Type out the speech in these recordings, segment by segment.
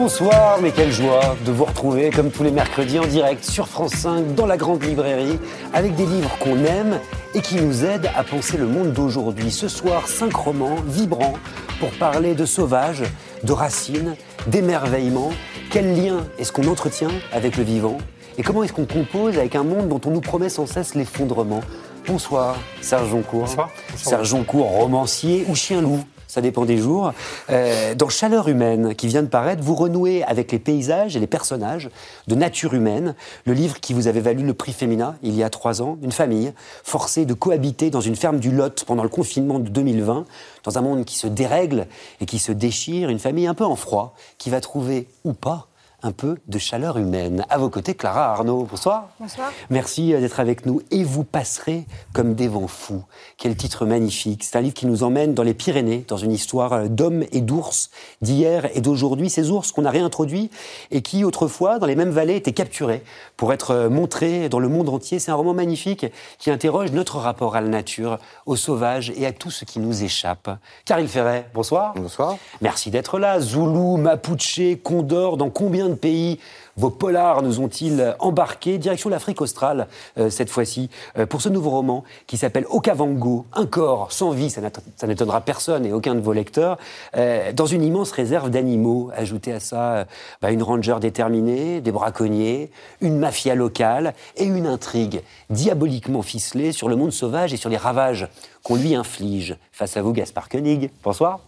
Bonsoir, mais quelle joie de vous retrouver comme tous les mercredis en direct sur France 5 dans la grande librairie avec des livres qu'on aime et qui nous aident à penser le monde d'aujourd'hui. Ce soir, cinq romans vibrants pour parler de sauvage, de racines, d'émerveillement. Quel lien est-ce qu'on entretient avec le vivant et comment est-ce qu'on compose avec un monde dont on nous promet sans cesse l'effondrement? Bonsoir, Serge Joncourt. Bonsoir. Serge Joncourt, romancier ou chien-loup ça dépend des jours. Euh, dans Chaleur humaine, qui vient de paraître, vous renouez avec les paysages et les personnages de Nature humaine, le livre qui vous avait valu le prix Féminin il y a trois ans, une famille forcée de cohabiter dans une ferme du Lot pendant le confinement de 2020, dans un monde qui se dérègle et qui se déchire, une famille un peu en froid, qui va trouver ou pas un peu de chaleur humaine. À vos côtés, Clara Arnaud. Bonsoir. Bonsoir. Merci euh, d'être avec nous. Et vous passerez comme des vents fous. Quel titre magnifique. C'est un livre qui nous emmène dans les Pyrénées, dans une histoire euh, d'hommes et d'ours, d'hier et d'aujourd'hui. Ces ours qu'on a réintroduits et qui, autrefois, dans les mêmes vallées, étaient capturés pour être euh, montrés dans le monde entier. C'est un roman magnifique qui interroge notre rapport à la nature, au sauvage et à tout ce qui nous échappe. Caril Ferret, bonsoir. Bonsoir. Merci d'être là. Zoulou, Mapuche, Condor, dans combien de pays vos polars nous ont-ils embarqués? Direction l'Afrique australe, euh, cette fois-ci, euh, pour ce nouveau roman qui s'appelle Okavango, un corps sans vie, ça n'étonnera personne et aucun de vos lecteurs, euh, dans une immense réserve d'animaux. Ajoutez à ça bah, une ranger déterminée, des braconniers, une mafia locale et une intrigue diaboliquement ficelée sur le monde sauvage et sur les ravages qu'on lui inflige. Face à vous, Gaspard Koenig. Bonsoir.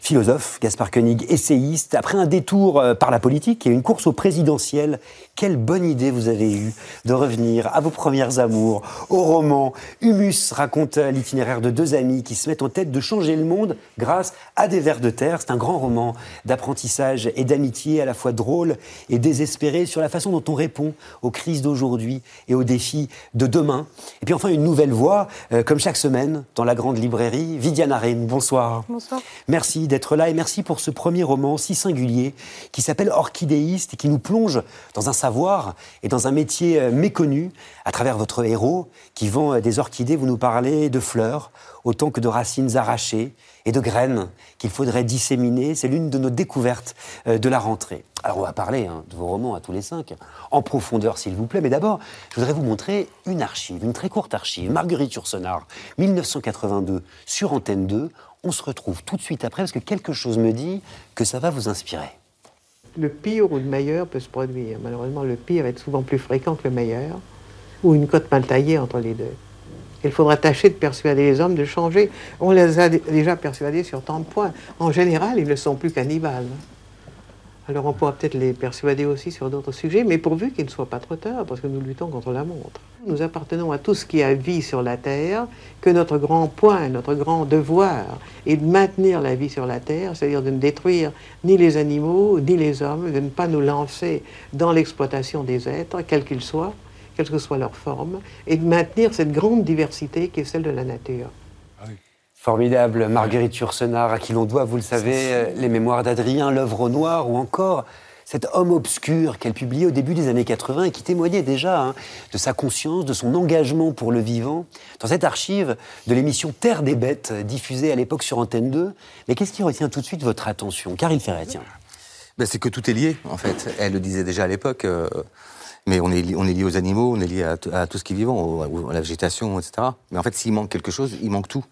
Philosophe, Gaspard Koenig, essayiste, après un détour euh, par la politique et une course au présidentiel, quelle bonne idée vous avez eue de revenir à vos premières amours, au roman. Humus raconte l'itinéraire de deux amis qui se mettent en tête de changer le monde grâce à des vers de terre. C'est un grand roman d'apprentissage et d'amitié à la fois drôle et désespéré sur la façon dont on répond aux crises d'aujourd'hui et aux défis de demain. Et puis enfin une nouvelle voix, euh, comme chaque semaine, dans la grande librairie, Vidiane Arène. Bonsoir. Bonsoir. Merci d'être là et merci pour ce premier roman si singulier qui s'appelle Orchidéiste et qui nous plonge dans un savoir et dans un métier euh, méconnu à travers votre héros qui vend euh, des orchidées. Vous nous parlez de fleurs autant que de racines arrachées et de graines qu'il faudrait disséminer. C'est l'une de nos découvertes euh, de la rentrée. Alors on va parler hein, de vos romans à tous les cinq, en profondeur s'il vous plaît, mais d'abord je voudrais vous montrer une archive, une très courte archive, Marguerite Yourcenar, 1982, sur Antenne 2, on se retrouve tout de suite après parce que quelque chose me dit que ça va vous inspirer. Le pire ou le meilleur peut se produire. Malheureusement, le pire est souvent plus fréquent que le meilleur, ou une cote mal taillée entre les deux. Il faudra tâcher de persuader les hommes de changer. On les a déjà persuadés sur tant de points. En général, ils ne sont plus cannibales. Alors on pourra peut-être les persuader aussi sur d'autres sujets, mais pourvu qu'il ne soit pas trop tard, parce que nous luttons contre la montre. Nous appartenons à tout ce qui a vie sur la Terre, que notre grand point, notre grand devoir est de maintenir la vie sur la Terre, c'est-à-dire de ne détruire ni les animaux, ni les hommes, de ne pas nous lancer dans l'exploitation des êtres, quels qu'ils soient, quelle que soit leur forme, et de maintenir cette grande diversité qui est celle de la nature. Formidable, Marguerite Yourcenar, à qui l'on doit, vous le savez, euh, les mémoires d'Adrien, l'œuvre au noir, ou encore cet homme obscur qu'elle publiait au début des années 80 et qui témoignait déjà hein, de sa conscience, de son engagement pour le vivant, dans cette archive de l'émission Terre des Bêtes, diffusée à l'époque sur Antenne 2. Mais qu'est-ce qui retient tout de suite votre attention Car il ferait, tiens? Ben, c'est que tout est lié, en fait. Elle le disait déjà à l'époque. Euh, mais on est, on est lié aux animaux, on est lié à, tout ce qui est vivant, à la végétation, etc. Mais en fait, s'il manque quelque chose, il manque tout.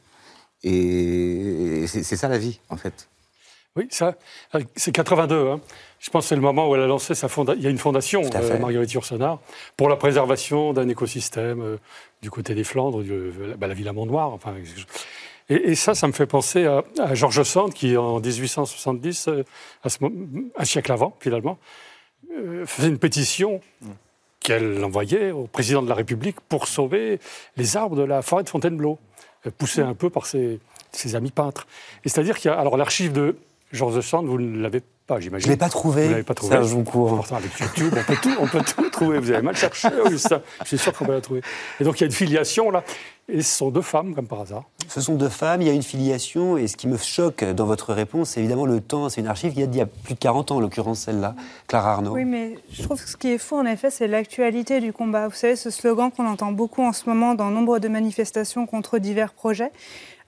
Et c'est ça la vie, en fait. Oui, ça, c'est 82. Hein. Je pense que c'est le moment où elle a lancé sa fondation. Il y a une fondation, euh, Marguerite Yourcenar, pour la préservation d'un écosystème euh, du côté des Flandres, bah, la ville à Mont-Noir. Enfin, et, ça, ça me fait penser à, Georges Sand, qui en 1870, euh, à ce, un siècle avant, finalement, faisait une pétition qu'elle envoyait au président de la République pour sauver les arbres de la forêt de Fontainebleau poussé un peu par ses, amis peintres. Et c'est-à-dire qu'il y a. Alors, l'archive de Georges Sand, vous ne l'avez pas, j'imagine. Je ne l'ai pas trouvé. Vous l'avez pas trouvé. Serge Joncourt. Pourtant, avec YouTube, on peut tout, on peut tout trouver. Vous avez mal cherché, Augustin. Je suis sûr qu'on va la trouver. Et donc, il y a une filiation, là. Et ce sont deux femmes, comme par hasard. Ce sont deux femmes, il y a une filiation, et ce qui me choque dans votre réponse, c'est évidemment le temps. C'est une archive qui date d'il y a plus de 40 ans, en l'occurrence celle-là. Clara Arnaud. Oui, mais je trouve que ce qui est faux, en effet, c'est l'actualité du combat. Vous savez, ce slogan qu'on entend beaucoup en ce moment dans nombre de manifestations contre divers projets,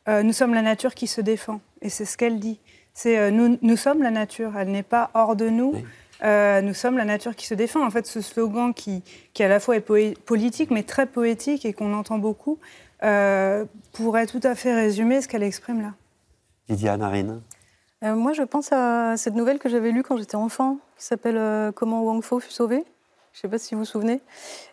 euh, nous sommes la nature qui se défend. Et c'est ce qu'elle dit. C'est euh, nous, nous, sommes la nature, elle n'est pas hors de nous. Euh, nous sommes la nature qui se défend. En fait, ce slogan qui, qui à la fois est politique, mais très poétique et qu'on entend beaucoup, euh, pourrait tout à fait résumer ce qu'elle exprime là. Lydia Narine euh, Moi, je pense à cette nouvelle que j'avais lue quand j'étais enfant, qui s'appelle euh, Comment Wang Fo fut sauvé. Je ne sais pas si vous vous souvenez.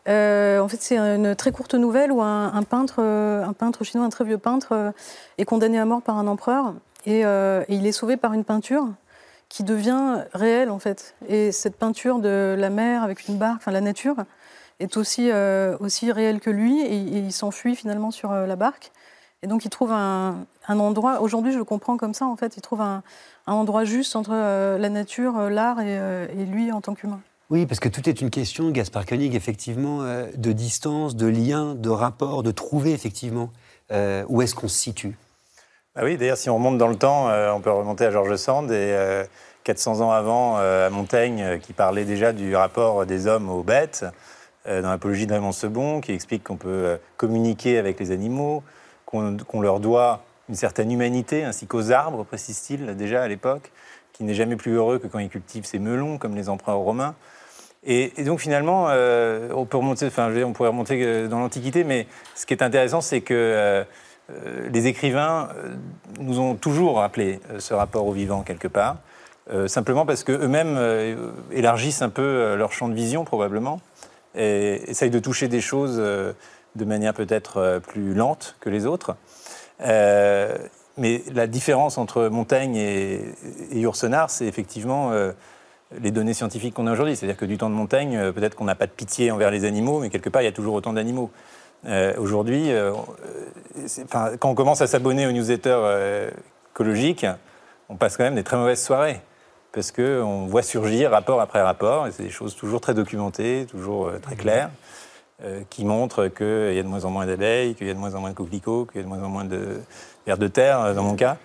en fait, c'est une très courte nouvelle où un, peintre, un peintre chinois, un très vieux peintre, est condamné à mort par un empereur et, et, il est sauvé par une peinture qui devient réelle en fait. Et cette peinture de la mer avec une barque, enfin la nature, est aussi, euh, aussi réel que lui et, il s'enfuit finalement sur euh, la barque. Et donc il trouve un, endroit, aujourd'hui je le comprends comme ça en fait, il trouve un, endroit juste entre euh, la nature, l'art et, et, lui en tant qu'humain. Oui, parce que tout est une question, Gaspard Koenig, effectivement, de distance, de lien, de rapport, de trouver effectivement où est-ce qu'on se situe. Ah oui, d'ailleurs, si on remonte dans le temps, on peut remonter à Georges Sand et 400 ans avant à Montaigne, qui parlait déjà du rapport des hommes aux bêtes. Euh, dans l'apologie de Raymond Sebon, qui explique qu'on peut euh, communiquer avec les animaux, qu'on leur doit une certaine humanité, ainsi qu'aux arbres, précise-t-il déjà à l'époque, qui n'est jamais plus heureux que quand il cultive ses melons, comme les empereurs romains. Et, donc finalement, euh, on, peut remonter, enfin, on pourrait remonter dans l'Antiquité, mais ce qui est intéressant, c'est que les écrivains nous ont toujours rappelé ce rapport au vivant quelque part, simplement parce qu'eux-mêmes élargissent un peu leur champ de vision probablement et essaye de toucher des choses euh, de manière peut-être euh, plus lente que les autres. Euh, mais la différence entre Montaigne et, et c'est effectivement les données scientifiques qu'on a aujourd'hui. C'est-à-dire que du temps de Montaigne, peut-être qu'on n'a pas de pitié envers les animaux, mais quelque part, il y a toujours autant d'animaux. Aujourd'hui, quand on commence à s'abonner aux newsletters écologiques, on passe quand même des très mauvaises soirées parce qu'on voit surgir rapport après rapport, et c'est des choses toujours très documentées, toujours euh, très claires, euh, qui montrent qu'il y a de moins en moins d'abeilles, qu'il y a de moins en moins de coquelicots, qu'il y a de moins en moins de vers de terre, euh, dans mon cas.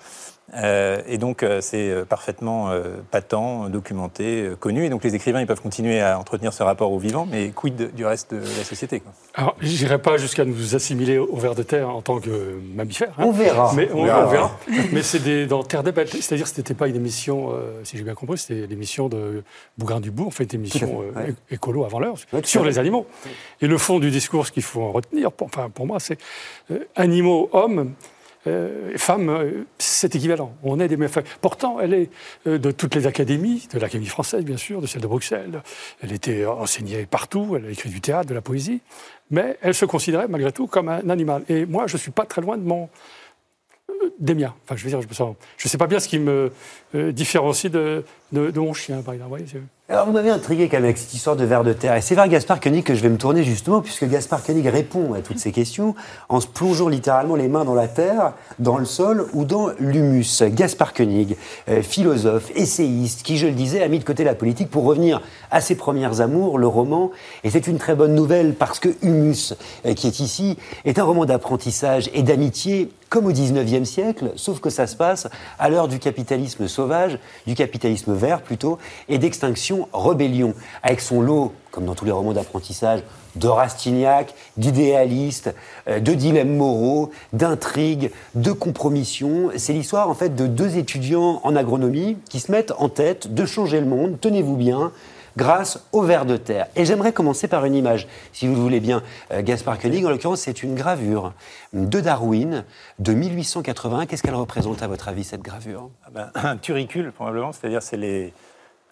Euh, et donc, euh, c'est euh, parfaitement patent, documenté, connu. Et donc, les écrivains, ils peuvent continuer à entretenir ce rapport au vivant, mais quid du reste de la société quoi? Alors, je n'irai pas jusqu'à nous assimiler au ver de terre en tant que mammifère. Hein. On verra. Mais, on, verra. mais c'est dans Terre des Bêtes. C'est-à-dire que ce n'était pas une émission, si j'ai bien compris, c'était l'émission de Bougrain-Dubourg, en fait, une émission écolo avant l'heure, sur les animaux. Et le fond du discours, ce qu'il faut en retenir, pour, enfin, pour moi, c'est animaux, hommes, euh, femme, euh, c'est équivalent. On est des mêmes Pourtant, elle est euh, de toutes les académies, de l'Académie française, bien sûr, de celle de Bruxelles. Elle était enseignée partout, elle a écrit du théâtre, de la poésie. Mais elle se considérait, malgré tout, comme un animal. Et moi, je ne suis pas très loin de mon des miens. Enfin, je veux dire, je ne sais pas bien ce qui me différencie de, mon chien, par exemple. Alors, vous m'avez intrigué quand même avec cette histoire de ver de terre. Et c'est vers Gaspard Koenig que je vais me tourner justement, puisque Gaspard Koenig répond à toutes ces questions en se plongeant littéralement les mains dans la terre, dans le sol ou dans l'humus. Gaspard Koenig, euh, philosophe, essayiste, qui, je le disais, a mis de côté la politique pour revenir à ses premières amours, le roman. Et c'est une très bonne nouvelle parce que Humus, euh, qui est ici, est un roman d'apprentissage et d'amitié comme au 19e siècle, sauf que ça se passe à l'heure du capitalisme sauvage, du capitalisme vert plutôt, et d'extinction rébellion, avec son lot, comme dans tous les romans d'apprentissage, de Rastignac, d'idéalistes, euh, de dilemmes moraux, d'intrigues, de compromissions. C'est l'histoire en fait de deux étudiants en agronomie qui se mettent en tête de changer le monde, tenez-vous bien, grâce au ver de terre. Et j'aimerais commencer par une image, si vous le voulez bien, euh, Gaspard Koenig. En l'occurrence, c'est une gravure de Darwin de 1880. Qu'est-ce qu'elle représente, à votre avis, cette gravure? Ah ben, Un turicule, probablement. C'est-à-dire, c'est les...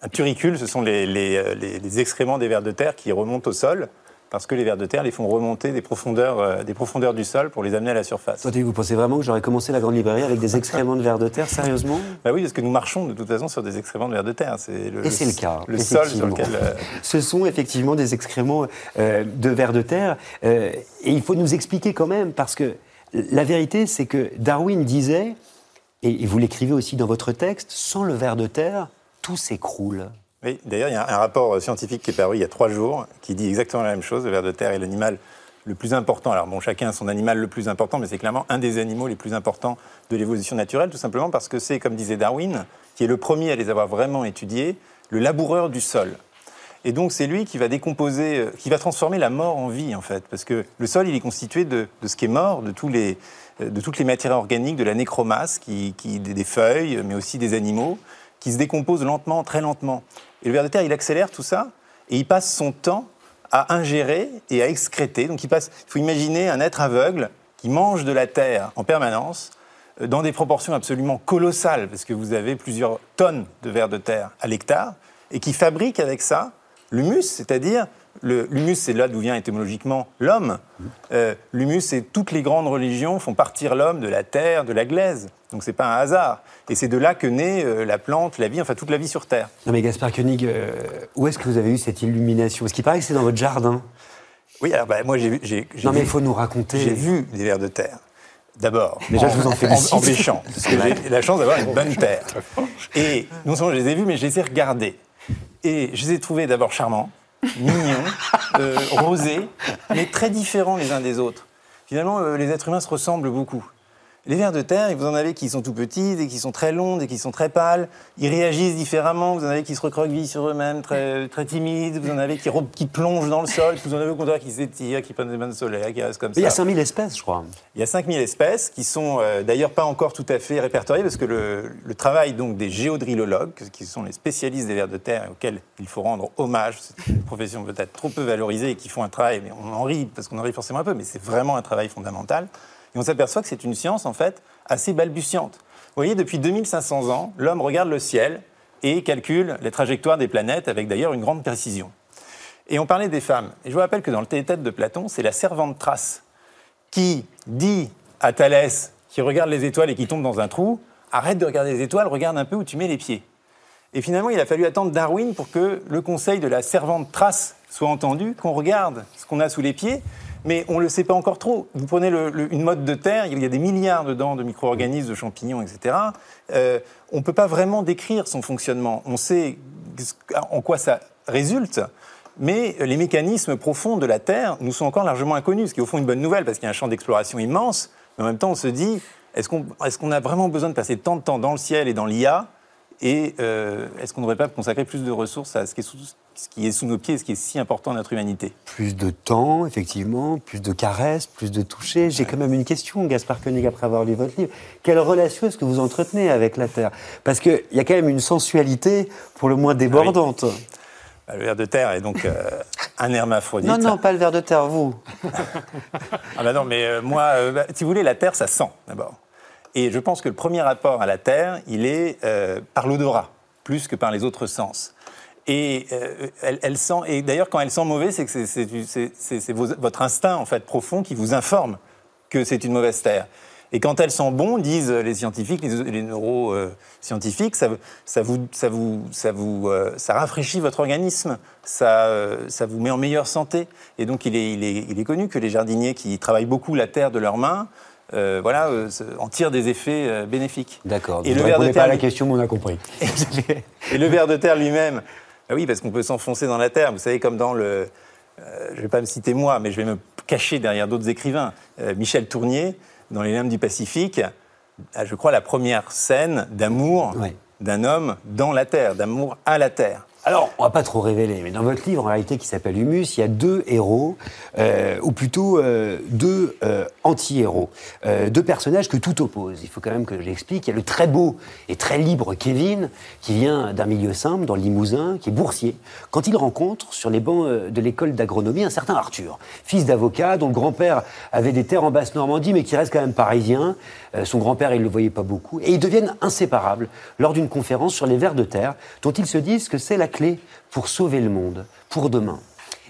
Un turicule, ce sont les, les, euh, les excréments des vers de terre qui remontent au sol parce que les vers de terre les font remonter des profondeurs, euh, des profondeurs du sol pour les amener à la surface. vous pensez vraiment que j'aurais commencé la grande librairie avec des excréments de vers de terre, sérieusement? Bah oui, parce que nous marchons de toute façon sur des excréments de vers de terre. C'est le, Et c'est le cas. Le sol sur lequel. Euh, Ce sont effectivement des excréments euh, de vers de terre. et il faut nous expliquer quand même, parce que la vérité, c'est que Darwin disait, et vous l'écrivez aussi dans votre texte, sans le ver de terre, tout s'écroule. Oui, d'ailleurs, il y a un rapport scientifique qui est paru il y a trois jours qui dit exactement la même chose. Le ver de terre est l'animal le plus important. Alors bon, chacun a son animal le plus important, mais c'est clairement un des animaux les plus importants de l'évolution naturelle, tout simplement parce que c'est, comme disait Darwin, qui est le premier à les avoir vraiment étudiés, le laboureur du sol. Et donc c'est lui qui va décomposer, euh, qui va transformer la mort en vie en fait, parce que le sol il est constitué de, ce qui est mort, euh, de toutes les matières organiques, de la nécromasse, des, feuilles, mais aussi des animaux, qui se décomposent lentement, très lentement. Et le ver de terre il accélère tout ça et il passe son temps à ingérer et à excréter. Donc il passe, il faut imaginer un être aveugle qui mange de la terre en permanence euh, dans des proportions absolument colossales, parce que vous avez plusieurs tonnes de vers de terre à l'hectare, et qui fabrique avec ça l'humus, c'est-à-dire l'humus, c'est là d'où vient étymologiquement l'homme. Euh, l'humus, c'est toutes les grandes religions font partir l'homme de la terre, de la glaise. Donc c'est pas un hasard. Et c'est de là que naît euh, la plante, la vie, enfin toute la vie sur Terre. Non mais Gaspard Koenig, euh, où est-ce que vous avez eu cette illumination? Parce qu'il paraît que c'est dans votre jardin. Oui, alors bah, moi j'ai vu. Non mais il faut nous raconter. J'ai vu des vers de terre. D'abord, déjà je vous en félicite. En, en pêchant, parce que j'ai la chance d'avoir une bonne terre. Et non seulement je les ai vus, mais je les ai regardés. Et je les ai trouvés d'abord charmants, mignons, euh, rosés, mais très différents les uns des autres. Finalement, euh, les êtres humains se ressemblent beaucoup. Les vers de terre, vous en avez qui sont tout petits, des qui sont très longs, des qui sont très pâles. Ils réagissent différemment. Vous en avez qui se recroquevillent sur eux-mêmes, très, très timides. Vous en avez qui, qui plongent dans le sol. Vous en avez au contraire qui s'étirent, qui prennent des bains de soleil, qui restent comme ça. Il y a 5000 espèces, je crois. Il y a 5000 espèces qui sont euh, d'ailleurs pas encore tout à fait répertoriées parce que le, le, travail donc des géodrillologues, qui sont les spécialistes des vers de terre auxquels il faut rendre hommage, c'est une profession peut-être trop peu valorisée et qui font un travail, mais on en rit parce qu'on en rit forcément un peu, mais c'est vraiment un travail fondamental. Et on s'aperçoit que c'est une science, en fait, assez balbutiante. Vous voyez, depuis 2500 ans, l'homme regarde le ciel et calcule les trajectoires des planètes avec d'ailleurs une grande précision. Et on parlait des femmes. Et je vous rappelle que dans le Théétète de Platon, c'est la servante Thrace qui dit à Thalès, qui regarde les étoiles et qui tombe dans un trou, arrête de regarder les étoiles, regarde un peu où tu mets les pieds. Et finalement, il a fallu attendre Darwin pour que le conseil de la servante Thrace soit entendu, qu'on regarde ce qu'on a sous les pieds, mais on ne le sait pas encore trop. Vous prenez une mode de terre, il y a des milliards dedans de micro-organismes, de champignons, etc. Euh, on ne peut pas vraiment décrire son fonctionnement. On sait en quoi ça résulte, mais les mécanismes profonds de la Terre nous sont encore largement inconnus, ce qui est au fond une bonne nouvelle, parce qu'il y a un champ d'exploration immense, mais en même temps on se dit, est-ce qu'on a vraiment besoin de passer tant de temps dans le ciel et dans l'IA et euh, est-ce qu'on ne devrait pas consacrer plus de ressources à ce qui, est sous, ce qui est sous nos pieds et ce qui est si important dans notre humanité Plus de temps, effectivement, plus de caresses, plus de toucher. J'ai quand même une question, Gaspard Koenig, après avoir lu votre livre. Quelle relation est-ce que vous entretenez avec la Terre? Parce qu'il y a quand même une sensualité, pour le moins débordante. Bah, le ver de terre est donc euh, un hermaphrodite. Non, non, pas le ver de terre, vous. ah bah non, mais euh, moi, bah, si vous voulez, la terre, ça sent d'abord. Et je pense que le premier rapport à la Terre, il est euh, par l'odorat, plus que par les autres sens. Et euh, elle, sent, et d'ailleurs, quand elle sent mauvais, c'est que c'est votre instinct en fait profond qui vous informe que c'est une mauvaise terre. Et quand elle sent bon, disent les scientifiques, les, neuroscientifiques, ça, ça, vous, ça, vous, ça, vous, euh, ça rafraîchit votre organisme, ça, ça vous met en meilleure santé. Et donc, il est, il, est, il est, connu que les jardiniers qui travaillent beaucoup la terre de leurs mains euh, voilà, euh, en tire des effets euh, bénéfiques. D'accord. Et le ver de terre, pas à la question, mais on a compris. et le ver de terre lui-même, bah oui, parce qu'on peut s'enfoncer dans la terre. Vous savez, comme dans le, je ne vais pas me citer moi, mais je vais me cacher derrière d'autres écrivains. Michel Tournier, dans Les Lames du Pacifique, a, je crois, la première scène d'amour d'un homme dans la terre, d'amour à la terre. Alors, on va pas trop révéler, mais dans votre livre, en réalité, qui s'appelle Humus, il y a deux héros, euh, ou plutôt euh, deux euh, anti-héros, deux personnages que tout oppose. Il faut quand même que je l'explique. Il y a le très beau et très libre Kevin, qui vient d'un milieu simple, dans le Limousin, qui est boursier. Quand il rencontre sur les bancs de l'école d'agronomie un certain Arthur, fils d'avocat, dont le grand-père avait des terres en Basse-Normandie, mais qui reste quand même parisien. Son grand-père, il ne le voyait pas beaucoup. Et ils deviennent inséparables lors d'une conférence sur les vers de terre, dont ils se disent que c'est la clé pour sauver le monde, pour demain.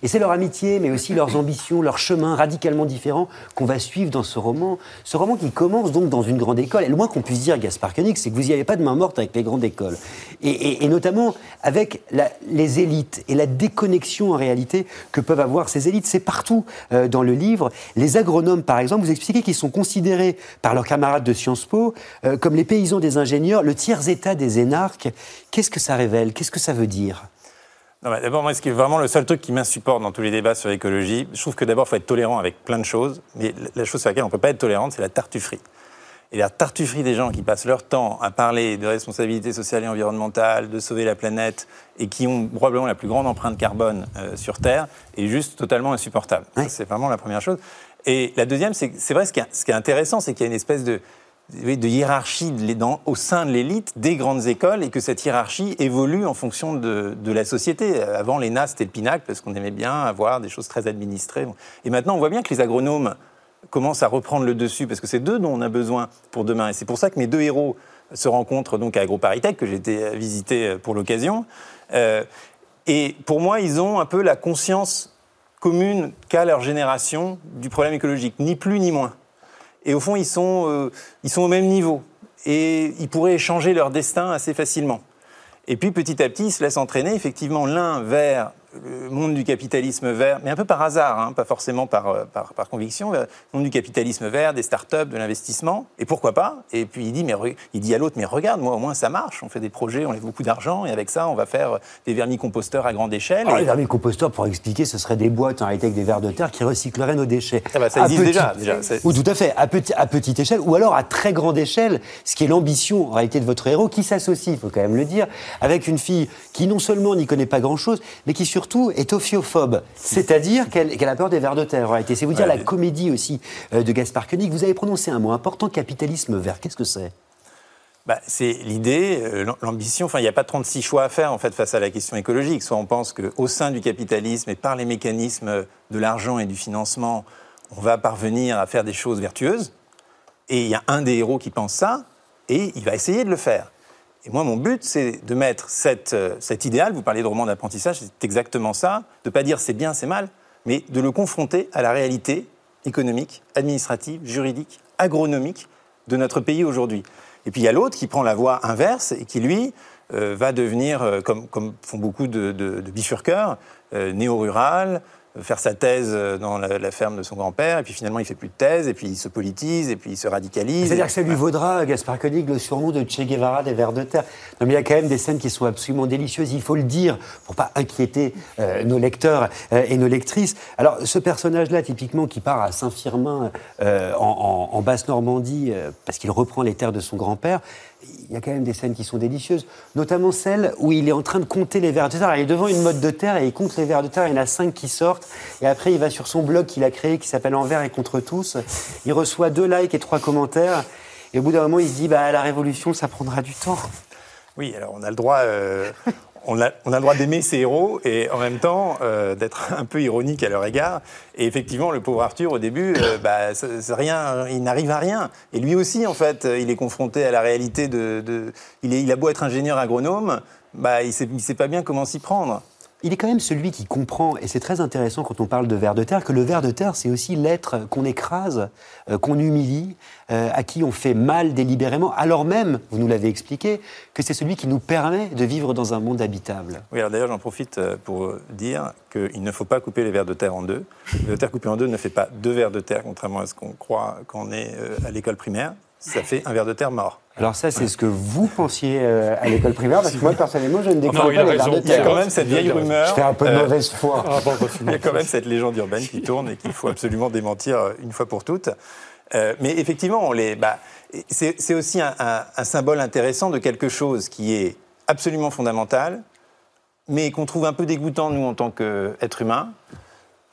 Et c'est leur amitié, mais aussi leurs ambitions, leurs chemins radicalement différents qu'on va suivre dans ce roman. Ce roman qui commence donc dans une grande école. Et le moins qu'on puisse dire, Gaspard Koenig, c'est que vous n'y avez pas de main morte avec les grandes écoles. Et, notamment avec les élites et la déconnexion en réalité que peuvent avoir ces élites. C'est partout euh, dans le livre. Les agronomes, par exemple, vous expliquez qu'ils sont considérés par leurs camarades de Sciences Po euh, comme les paysans des ingénieurs, le tiers-état des énarques. Qu'est-ce que ça révèle? Qu'est-ce que ça veut dire? D'abord, moi, ce qui est vraiment le seul truc qui m'insupporte dans tous les débats sur l'écologie, je trouve que d'abord, il faut être tolérant avec plein de choses, mais la chose sur laquelle on ne peut pas être tolérante, c'est la tartufferie. Et la tartufferie des gens qui passent leur temps à parler de responsabilité sociale et environnementale, de sauver la planète, et qui ont probablement la plus grande empreinte carbone euh, sur Terre, est juste totalement insupportable. C'est vraiment la première chose. Et la deuxième, c'est c'est vrai, ce qui est intéressant, c'est qu'il y a une espèce de, de hiérarchie au sein de l'élite des grandes écoles et que cette hiérarchie évolue en fonction de, la société. Avant, l'ENA, c'était le pinacle parce qu'on aimait bien avoir des choses très administrées. Et maintenant, on voit bien que les agronomes commencent à reprendre le dessus parce que c'est d'eux dont on a besoin pour demain. Et c'est pour ça que mes deux héros se rencontrent donc à AgroParisTech, que j'ai été visiter pour l'occasion. Euh, et pour moi, ils ont un peu la conscience commune qu'a leur génération du problème écologique, ni plus ni moins. Et au fond, ils sont, euh, ils sont au même niveau. Et ils pourraient changer leur destin assez facilement. Et puis petit à petit, ils se laissent entraîner effectivement l'un vers le monde du capitalisme vert, mais un peu par hasard, hein, pas forcément par, euh, par, par, conviction, le monde du capitalisme vert, des start-up, de l'investissement, et pourquoi pas Et puis il dit, mais, il dit à l'autre, mais regarde, moi au moins ça marche, on fait des projets, on lève beaucoup d'argent, et avec ça, on va faire des vermicomposteurs à grande échelle. Les vermicomposteurs, pour expliquer, ce seraient des boîtes en réalité avec des vers de terre qui recycleraient nos déchets. Ah bah, ça existe déjà. déjà ou tout à fait, à, petit, à petite échelle, ou alors à très grande échelle, ce qui est l'ambition en réalité de votre héros, qui s'associe, il faut quand même le dire, avec une fille qui non seulement n'y connaît pas grand-chose, mais qui surtout est ophiophobe, c'est-à-dire qu'elle a peur des vers de terre. C'est vous dire la comédie aussi euh, de Gaspard Koenig. Vous avez prononcé un mot important, capitalisme vert. Qu'est-ce que c'est? Bah, c'est l'idée, euh, l'ambition. Enfin, il n'y a pas 36 choix à faire en fait face à la question écologique. Soit on pense qu'au sein du capitalisme et par les mécanismes de l'argent et du financement, on va parvenir à faire des choses vertueuses. Et il y a un des héros qui pense ça, et il va essayer de le faire. Et moi, mon but, c'est de mettre euh, cet idéal, vous parlez de roman d'apprentissage, c'est exactement ça, de ne pas dire c'est bien, c'est mal, mais de le confronter à la réalité économique, administrative, juridique, agronomique de notre pays aujourd'hui. Et puis il y a l'autre qui prend la voie inverse et qui, lui, euh, va devenir, euh, comme, font beaucoup de, de, de bifurqueurs, néo-rural, faire sa thèse euh, dans la, ferme de son grand-père, et puis finalement il fait plus de thèse, et puis il se politise, et puis il se radicalise. C'est-à-dire que ça lui vaudra, Gaspard Koenig, le surnom de Che Guevara des Vers de Terre. Non, mais il y a quand même des scènes qui sont absolument délicieuses, il faut le dire, pour pas inquiéter euh, nos lecteurs euh, et nos lectrices. Alors ce personnage-là, typiquement, qui part à Saint-Firmin en, en Basse-Normandie, parce qu'il reprend les terres de son grand-père, il y a quand même des scènes qui sont délicieuses, notamment celle où il est en train de compter les vers de terre. il est devant une mode de terre et il compte les vers de terre. Il y en a cinq qui sortent. Et après, il va sur son blog qu'il a créé qui s'appelle Envers et contre tous. Il reçoit deux likes et trois commentaires. Et au bout d'un moment, il se dit bah, la révolution, ça prendra du temps. Oui, alors on a le droit, euh, on a, le droit d'aimer ses héros et en même temps euh, d'être un peu ironique à leur égard. Et effectivement, le pauvre Arthur, au début, euh, bah, rien, il n'arrive à rien. Et lui aussi, en fait, il est confronté à la réalité de. il, a beau être ingénieur agronome, bah, il ne sait, pas bien comment s'y prendre il est quand même celui qui comprend, et c'est très intéressant quand on parle de ver de terre, que le ver de terre, c'est aussi l'être qu'on écrase, euh, qu'on humilie, euh, à qui on fait mal délibérément, alors même, vous nous l'avez expliqué, que c'est celui qui nous permet de vivre dans un monde habitable. Oui, alors d'ailleurs, j'en profite euh, pour dire qu'il ne faut pas couper les vers de terre en deux. Le ver de terre coupé en deux ne fait pas deux vers de terre, contrairement à ce qu'on croit quand on est à l'école primaire. Ça fait un ver de terre mort. Alors ça, c'est ce que vous pensiez euh, à l'école primaire, parce que moi, personnellement, je ne découvre pas les de Il y a quand même cette vieille rumeur. Je fais un peu de euh, mauvaise foi. Ah, bah, il y a quand même cette légende urbaine qui tourne et qu'il faut absolument démentir euh, une fois pour toutes. mais effectivement, bah, c'est aussi un, un, symbole intéressant de quelque chose qui est absolument fondamental, mais qu'on trouve un peu dégoûtant, nous, en tant qu'êtres humains,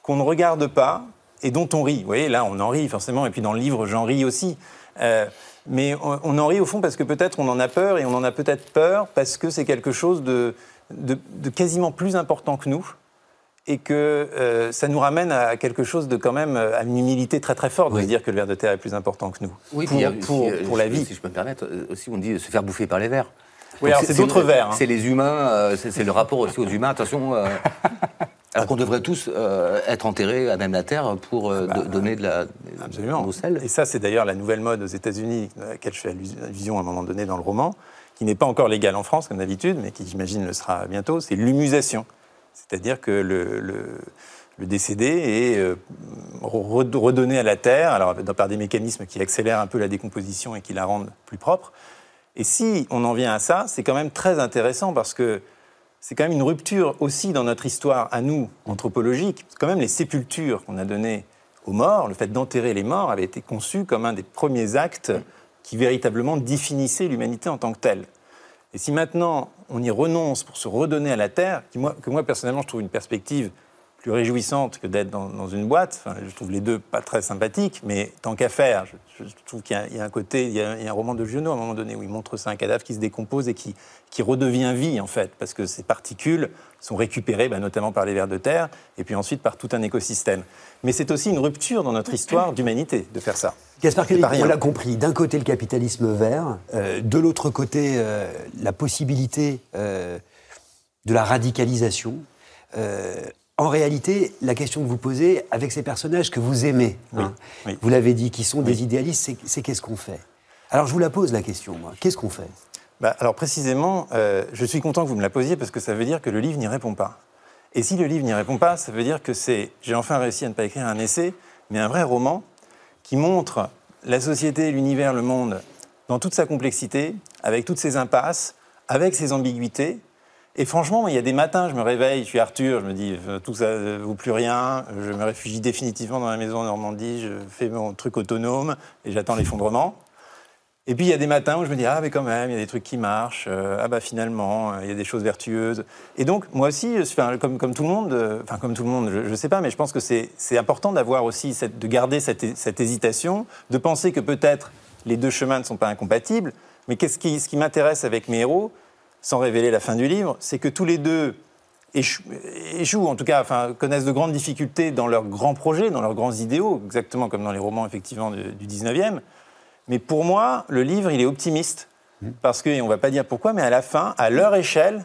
qu'on ne regarde pas et dont on rit. Vous voyez, là, on en rit forcément, et puis dans le livre, j'en ris aussi. Mais on, en rit au fond parce que peut-être on en a peur et on en a peut-être peur parce que c'est quelque chose de, quasiment plus important que nous et que euh, ça nous ramène à quelque chose de quand même à une humilité très très forte de dire que le ver de terre est plus important que nous oui, pour, pour, la vie. Si je peux me permettre, euh, aussi on dit se faire bouffer par les vers. Oui, c'est d'autres vers. Hein. C'est les humains, euh, c'est le rapport aussi aux humains. Attention. Alors qu'on devrait tous euh, être enterrés à même la terre pour euh, bah, donner de la absolument. Et ça, c'est d'ailleurs la nouvelle mode aux États-Unis, à laquelle je fais allusion à un moment donné dans le roman, qui n'est pas encore légale en France, comme d'habitude, mais qui, j'imagine, le sera bientôt, c'est l'humusation. C'est-à-dire que le, le, décédé est euh, redonné à la terre, alors par des mécanismes qui accélèrent un peu la décomposition et qui la rendent plus propre. Et si on en vient à ça, c'est quand même très intéressant parce que c'est quand même une rupture aussi dans notre histoire à nous, anthropologique. Quand même les sépultures qu'on a données aux morts, le fait d'enterrer les morts avait été conçu comme un des premiers actes qui véritablement définissait l'humanité en tant que telle. Et si maintenant on y renonce pour se redonner à la terre, que moi personnellement je trouve une perspective plus réjouissante que d'être dans, une boîte. je trouve les deux pas très sympathiques, mais tant qu'à faire, je, trouve qu'il y, a un côté, il y a, un roman de Giono à un moment donné où il montre ça, un cadavre qui se décompose et qui, qui redevient vie en fait, parce que ces particules sont récupérées bah, notamment par les vers de terre et puis ensuite par tout un écosystème. Mais c'est aussi une rupture dans notre histoire d'humanité de faire ça. Gaspard on l'a compris, d'un côté le capitalisme vert, euh, de l'autre côté euh, la possibilité euh, de la radicalisation en réalité, la question que vous posez avec ces personnages que vous aimez, hein, vous l'avez dit, qui sont des idéalistes, c'est qu'est-ce qu'on fait? Alors je vous la pose la question, moi. Qu'est-ce qu'on fait? Bah, Alors précisément, euh, je suis content que vous me la posiez parce que ça veut dire que le livre n'y répond pas. Et si le livre n'y répond pas, ça veut dire que c'est, j'ai enfin réussi à ne pas écrire un essai, mais un vrai roman qui montre la société, l'univers, le monde dans toute sa complexité, avec toutes ses impasses, avec ses ambiguïtés, et franchement, il y a des matins, je me réveille, je suis Arthur, je me dis euh, tout ça ne vaut plus rien, je me réfugie définitivement dans la maison en Normandie, je fais mon truc autonome et j'attends l'effondrement. Et puis il y a des matins où je me dis ah mais quand même il y a des trucs qui marchent, euh, ah bah finalement il y a des choses vertueuses. Et donc moi aussi, comme, comme tout le monde, euh, enfin comme tout le monde, je, ne sais pas, mais je pense que c'est important d'avoir aussi de garder cette, hésitation, de penser que peut-être les deux chemins ne sont pas incompatibles. Mais qu'est-ce qui, ce qui m'intéresse avec mes héros, sans révéler la fin du livre, c'est que tous les deux échouent, en tout cas, enfin, connaissent de grandes difficultés dans leurs grands projets, dans leurs grands idéaux, exactement comme dans les romans effectivement du 19e. Mais pour moi, le livre, il est optimiste, parce que, on ne va pas dire pourquoi, mais à la fin, à leur échelle,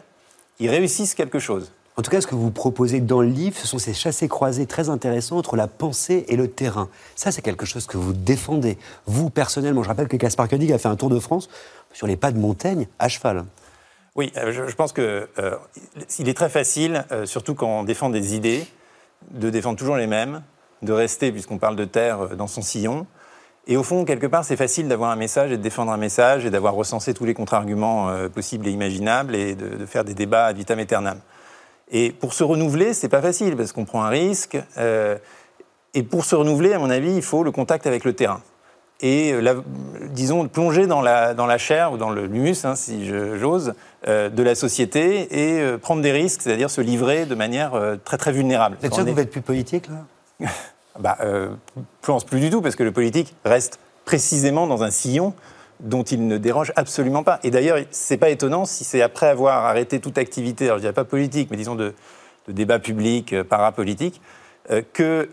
ils réussissent quelque chose. En tout cas, ce que vous proposez dans le livre, ce sont ces chassés-croisés très intéressants entre la pensée et le terrain. Ça, c'est quelque chose que vous défendez. Vous, personnellement, je rappelle que Caspar Koenig a fait un tour de France sur les pas de Montaigne à cheval. Oui, euh, je, pense qu'il euh, est très facile, euh, surtout quand on défend des idées, de défendre toujours les mêmes, de rester, puisqu'on parle de terre, dans son sillon. Et au fond, quelque part, c'est facile d'avoir un message et de défendre un message et d'avoir recensé tous les contre-arguments possibles et imaginables et de, faire des débats ad vitam aeternam. Et pour se renouveler, c'est pas facile parce qu'on prend un risque. et pour se renouveler, à mon avis, il faut le contact avec le terrain et, euh, disons, plonger dans la, la chair ou dans l'humus, hein, si j'ose, euh, de la société et euh, prendre des risques, c'est-à-dire se livrer de manière très très vulnérable. Vous êtes sûr que vous êtes plus politique là? Bah, Je pense plus du tout, parce que le politique reste précisément dans un sillon dont il ne déroge absolument pas. Et d'ailleurs, c'est pas étonnant si c'est après avoir arrêté toute activité, alors je dirais pas politique, mais disons de, de débat public, parapolitique, que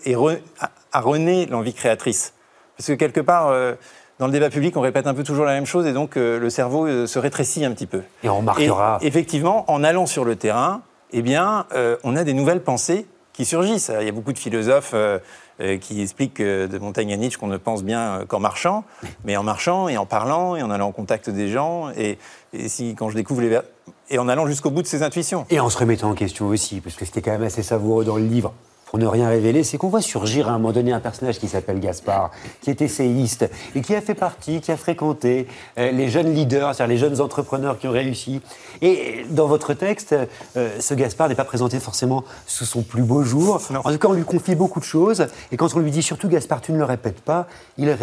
a rené l'envie créatrice. Parce que quelque part, euh, dans le débat public, on répète un peu toujours la même chose et donc euh, le cerveau euh, se rétrécit un petit peu. Et on remarquera. effectivement, en allant sur le terrain, eh bien, on a des nouvelles pensées qui surgissent. Il y a beaucoup de philosophes qui expliquent de Montaigne à Nietzsche qu'on ne pense bien qu'en marchant, mais en marchant et en parlant et en allant en contact des gens. Et, si, quand je découvre les et en allant jusqu'au bout de ses intuitions. Et en se remettant en question aussi, parce que c'était quand même assez savoureux dans le livre pour ne rien révéler, c'est qu'on voit surgir à un moment donné un personnage qui s'appelle Gaspard, qui est essayiste et qui a fait partie, qui a fréquenté euh, les jeunes leaders, c'est-à-dire les jeunes entrepreneurs qui ont réussi. Et dans votre texte, euh, ce Gaspard n'est pas présenté forcément sous son plus beau jour. En tout cas, on lui confie beaucoup de choses. Et quand on lui dit surtout Gaspard, tu ne le répètes pas, il,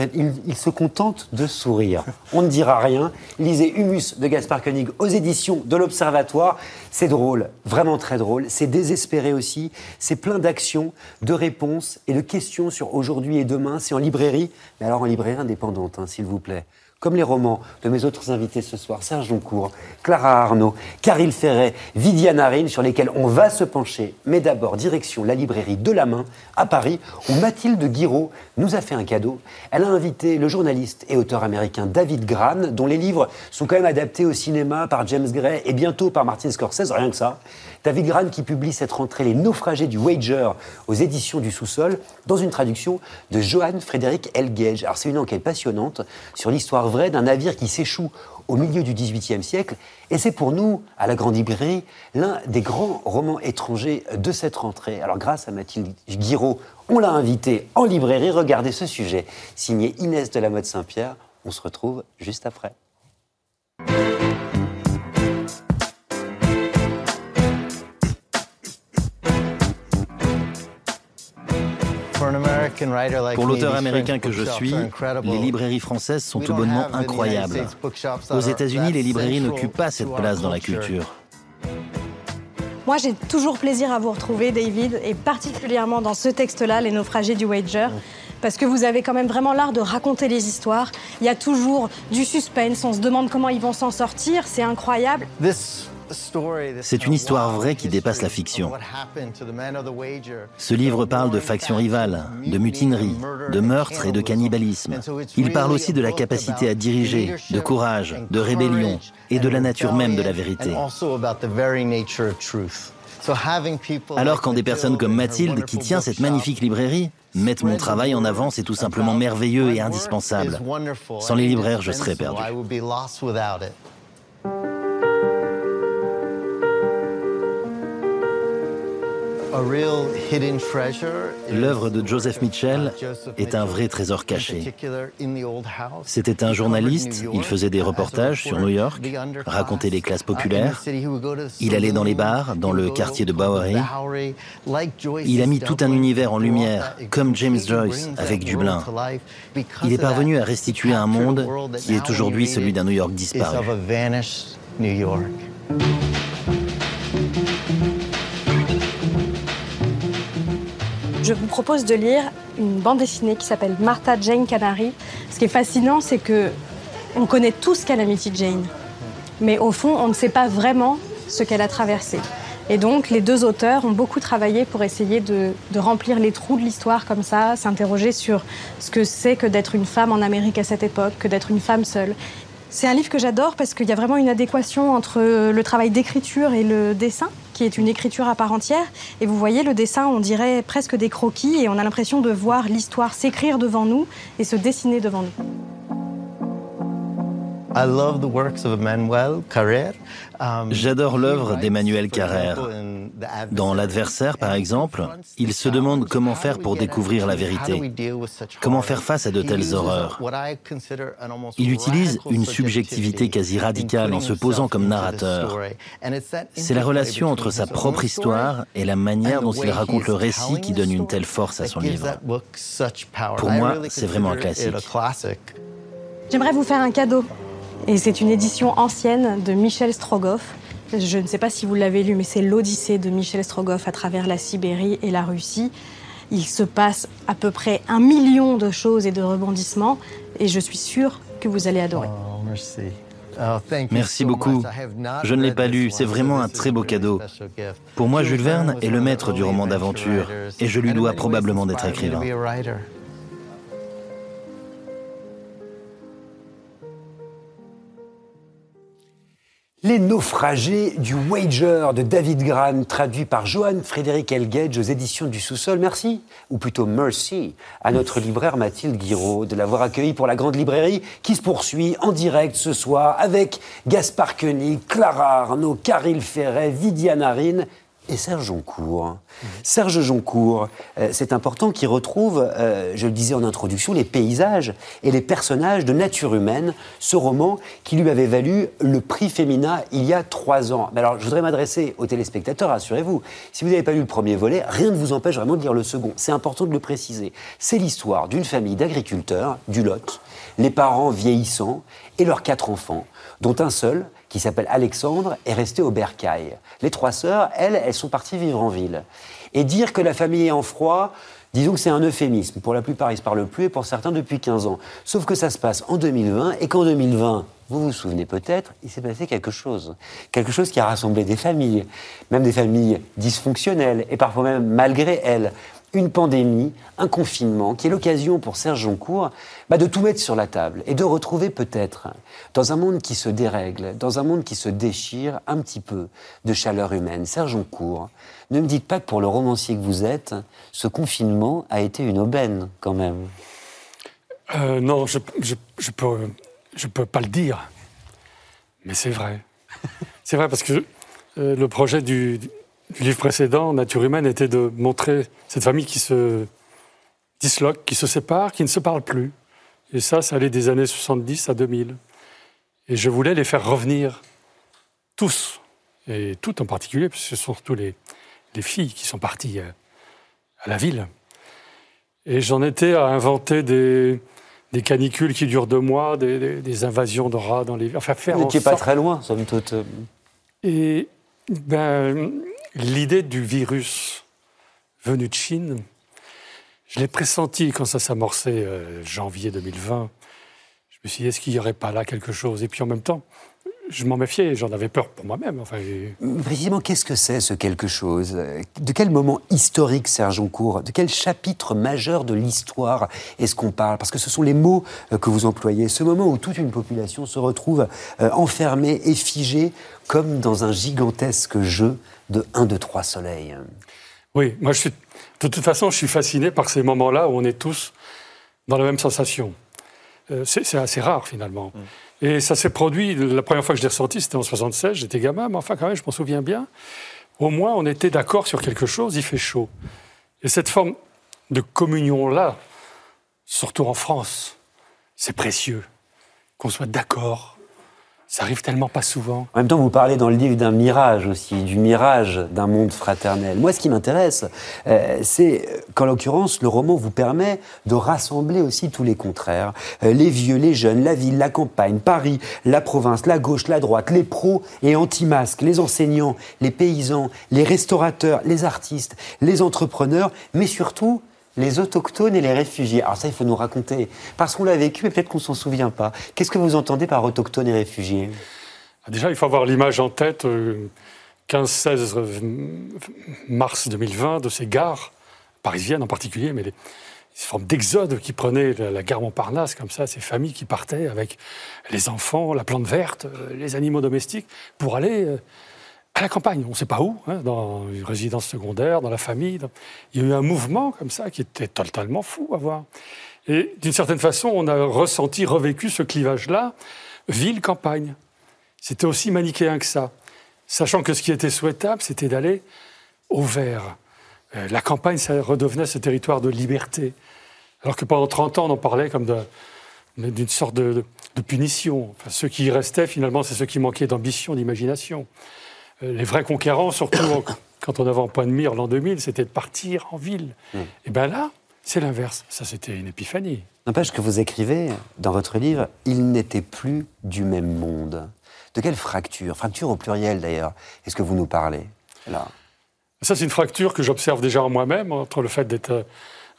il, se contente de sourire. On ne dira rien. Lisez Humus de Gaspard Koenig aux éditions de l'Observatoire. C'est drôle, vraiment très drôle. C'est désespéré aussi. C'est plein d'actions de réponses et de questions sur aujourd'hui et demain. C'est en librairie, mais alors en librairie indépendante, hein, s'il vous plaît. Comme les romans de mes autres invités ce soir, Serge Joncourt, Clara Arnaud, Caril Ferret, Viviane Narine, sur lesquels on va se pencher. Mais d'abord, direction la librairie de la main à Paris, où Mathilde Guiraud nous a fait un cadeau. Elle a invité le journaliste et auteur américain David Gran, dont les livres sont quand même adaptés au cinéma par James Gray et bientôt par Martin Scorsese, rien que ça. David Gran qui publie cette rentrée Les naufragés du Wager aux éditions du sous-sol, dans une traduction de Johann Frédéric Elgage. Alors c'est une enquête passionnante sur l'histoire vraie d'un navire qui s'échoue au milieu du XVIIIe siècle. Et c'est pour nous, à la Grande Librairie, l'un des grands romans étrangers de cette rentrée. Alors grâce à Mathilde Guiraud, on l'a invité en librairie. Regardez ce sujet, signé Inès de la Mode Saint-Pierre. On se retrouve juste après. Pour l'auteur américain que je suis, les librairies françaises sont tout bonnement incroyables. Aux États-Unis, les librairies n'occupent pas cette place dans la culture. Moi, j'ai toujours plaisir à vous retrouver, David, et particulièrement dans ce texte-là, Les naufragés du Wager, parce que vous avez quand même vraiment l'art de raconter les histoires. Il y a toujours du suspense, on se demande comment ils vont s'en sortir, c'est incroyable. C'est une histoire vraie qui dépasse la fiction. Ce livre parle de factions rivales, de mutineries, de meurtres et de cannibalisme. Il parle aussi de la capacité à diriger, de courage, de rébellion et de la nature même de la vérité. Alors quand des personnes comme Mathilde, qui tient cette magnifique librairie, mettent mon travail en avant, c'est tout simplement merveilleux et indispensable. Sans les libraires, je serais perdu. L'œuvre de Joseph Mitchell est un vrai trésor caché. C'était un journaliste, il faisait des reportages sur New York, racontait les classes populaires, il allait dans les bars, dans le quartier de Bowery. Il a mis tout un univers en lumière, comme James Joyce avec Dublin. Il est parvenu à restituer un monde qui est aujourd'hui celui d'un New York disparu. Je vous propose de lire une bande dessinée qui s'appelle Martha Jane Canary. Ce qui est fascinant, c'est que on connaît tous Calamity Jane, mais au fond, on ne sait pas vraiment ce qu'elle a traversé. Et donc, les deux auteurs ont beaucoup travaillé pour essayer de, de remplir les trous de l'histoire comme ça, s'interroger sur ce que c'est que d'être une femme en Amérique à cette époque, que d'être une femme seule. C'est un livre que j'adore parce qu'il y a vraiment une adéquation entre le travail d'écriture et le dessin qui est une écriture à part entière. Et vous voyez, le dessin, on dirait presque des croquis, et on a l'impression de voir l'histoire s'écrire devant nous et se dessiner devant nous. Um, J'adore l'œuvre d'Emmanuel Carrère. Dans L'adversaire, par exemple, il se demande comment faire pour découvrir la vérité, comment faire face à de telles horreurs? Il utilise une subjectivité quasi radicale en se posant comme narrateur. C'est la relation entre sa propre histoire et la manière dont il raconte le récit qui donne une telle force à son livre. Pour moi, c'est vraiment un classique. J'aimerais vous faire un cadeau. Et c'est une édition ancienne de Michel Strogoff. Je ne sais pas si vous l'avez lu, mais c'est l'Odyssée de Michel Strogoff à travers la Sibérie et la Russie. Il se passe à peu près un million de choses et de rebondissements, et je suis sûre que vous allez adorer. Oh, merci. Oh, merci beaucoup. Je ne l'ai pas lu, c'est vraiment un très beau cadeau. Pour moi, Jules Verne est le maître du roman d'aventure, et je lui dois probablement d'être écrivain. Les naufragés du Wager de David Gran, traduit par Johan Frédéric Elgage aux éditions du Sous-Sol. Merci, ou plutôt merci, à notre libraire Mathilde Guiraud de l'avoir accueilli pour la grande librairie qui se poursuit en direct ce soir avec Gaspard Koenig, Clara Arnaud, Caril Ferret, Vidiane Narine et Serge Joncourt. Serge Joncourt, euh, c'est important qu'il retrouve, euh, je le disais en introduction, les paysages et les personnages de Nature humaine, ce roman qui lui avait valu le prix Femina il y a trois ans. Mais alors, je voudrais m'adresser aux téléspectateurs, assurez-vous, si vous n'avez pas lu le premier volet, rien ne vous empêche vraiment de lire le second. C'est important de le préciser. C'est l'histoire d'une famille d'agriculteurs, du Lot, les parents vieillissants et leurs quatre enfants, dont un seul, qui s'appelle Alexandre, est resté au bercail. Les trois sœurs, elles, elles sont parties vivre en ville. Et dire que la famille est en froid, Disons que c'est un euphémisme. Pour la plupart, ils ne se parlent plus et pour certains depuis 15 ans. Sauf que ça se passe en 2020 et qu'en 2020, vous vous souvenez peut-être, il s'est passé quelque chose. Quelque chose qui a rassemblé des familles, même des familles dysfonctionnelles et parfois même malgré elles une pandémie, un confinement, qui est l'occasion pour Serge Joncourt bah, de tout mettre sur la table et de retrouver peut-être, dans un monde qui se dérègle, dans un monde qui se déchire, un petit peu de chaleur humaine. Serge Joncourt, ne me dites pas que pour le romancier que vous êtes, ce confinement a été une aubaine quand même. Euh, non, je ne peux, je peux pas le dire, mais c'est vrai. c'est vrai parce que euh, le projet du, le livre précédent, Nature humaine, était de montrer cette famille qui se disloque, qui se sépare, qui ne se parle plus. Et ça, ça allait des années 70 à 2000. Et je voulais les faire revenir tous, et toutes en particulier, parce que ce sont surtout les, les filles qui sont parties euh, à, la ville. Et j'en étais à inventer des, des canicules qui durent deux mois, des, invasions de rats dans les... Enfin, faire qui n'est pas très loin, somme toute. Et ben, l'idée du virus venu de Chine, je l'ai pressenti quand ça s'amorçait euh, janvier 2020. Je me suis dit, est-ce qu'il n'y aurait pas là quelque chose? Et puis en même temps, je m'en méfiais, j'en avais peur pour moi-même. Enfin, Précisément, qu'est-ce que c'est ce quelque chose? De quel moment historique, Serge Oncourt? De quel chapitre majeur de l'histoire est-ce qu'on parle? Parce que ce sont les mots euh, que vous employez. Ce moment où toute une population se retrouve euh, enfermée et figée comme dans un gigantesque jeu de 1, 2, 3 soleils. Oui, moi, je suis, de toute façon, je suis fasciné par ces moments-là où on est tous dans la même sensation. Euh, c'est assez rare, finalement. Mm. Et ça s'est produit, la première fois que je l'ai ressenti, c'était en 76, j'étais gamin, mais enfin, quand même, je m'en souviens bien. Au moins, on était d'accord sur quelque chose, il fait chaud. Et cette forme de communion-là, surtout en France, c'est précieux. Qu'on soit d'accord, ça arrive tellement pas souvent. En même temps, vous parlez dans le livre d'un mirage aussi, du mirage d'un monde fraternel. Moi, ce qui m'intéresse, euh, c'est qu'en l'occurrence, le roman vous permet de rassembler aussi tous les contraires. Euh, les vieux, les jeunes, la ville, la campagne, Paris, la province, la gauche, la droite, les pros et anti-masques, les enseignants, les paysans, les restaurateurs, les artistes, les entrepreneurs, mais surtout les autochtones et les réfugiés. Alors ça, il faut nous raconter, parce qu'on l'a vécu et peut-être qu'on s'en souvient pas. Qu'est-ce que vous entendez par autochtones et réfugiés? Ah, Déjà, il faut avoir l'image en tête, 15-16 euh, mars 2020, de ces gares, parisiennes en particulier, mais les, formes d'exode qui prenaient la, gare Montparnasse, comme ça, ces familles qui partaient avec les enfants, la plante verte, euh, les animaux domestiques, pour aller... À la campagne, on ne sait pas où, hein, dans une résidence secondaire, dans la famille. Il y a eu un mouvement comme ça qui était totalement fou à voir. Et d'une certaine façon, on a ressenti, revécu ce clivage-là, ville-campagne. C'était aussi manichéen que ça. Sachant que ce qui était souhaitable, c'était d'aller au vert. Euh, la campagne, ça redevenait ce territoire de liberté. Alors que pendant 30 ans, on en parlait comme d'une sorte de, punition. Enfin, ceux qui y restaient, finalement, c'est ceux qui manquaient d'ambition, d'imagination. Euh, les vrais conquérants, surtout quand on avait en point de mire l'an 2000, c'était de partir en ville. Mm. Et bien là, c'est l'inverse. Ça, c'était une épiphanie. N'empêche que vous écrivez dans votre livre, il n'était plus du même monde. De quelle fracture Fracture au pluriel d'ailleurs. Est-ce que vous nous parlez là? Ça, c'est une fracture que j'observe déjà en moi-même, entre le fait d'être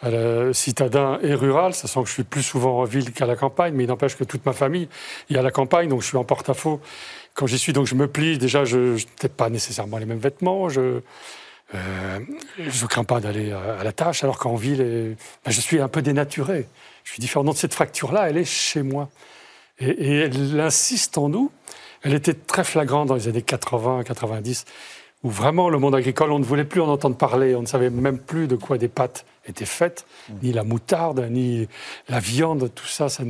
euh, citadin et rural, ça sent que je suis plus souvent en ville qu'à la campagne, mais il n'empêche que toute ma famille est à la campagne, donc je suis en porte-à-faux quand j'y suis, donc je me plie. Déjà, je n'ai pas nécessairement les mêmes vêtements. Je ne euh, crains pas d'aller à, la tâche, alors qu'en ville, ben, je suis un peu dénaturé. Je suis différent. Donc cette fracture-là, elle est chez moi. Et, elle insiste en nous. Elle était très flagrante dans les années 80, 90, où vraiment le monde agricole, on ne voulait plus en entendre parler. On ne savait même plus de quoi des pâtes étaient faites, ni la moutarde, ni la viande, tout ça, ça,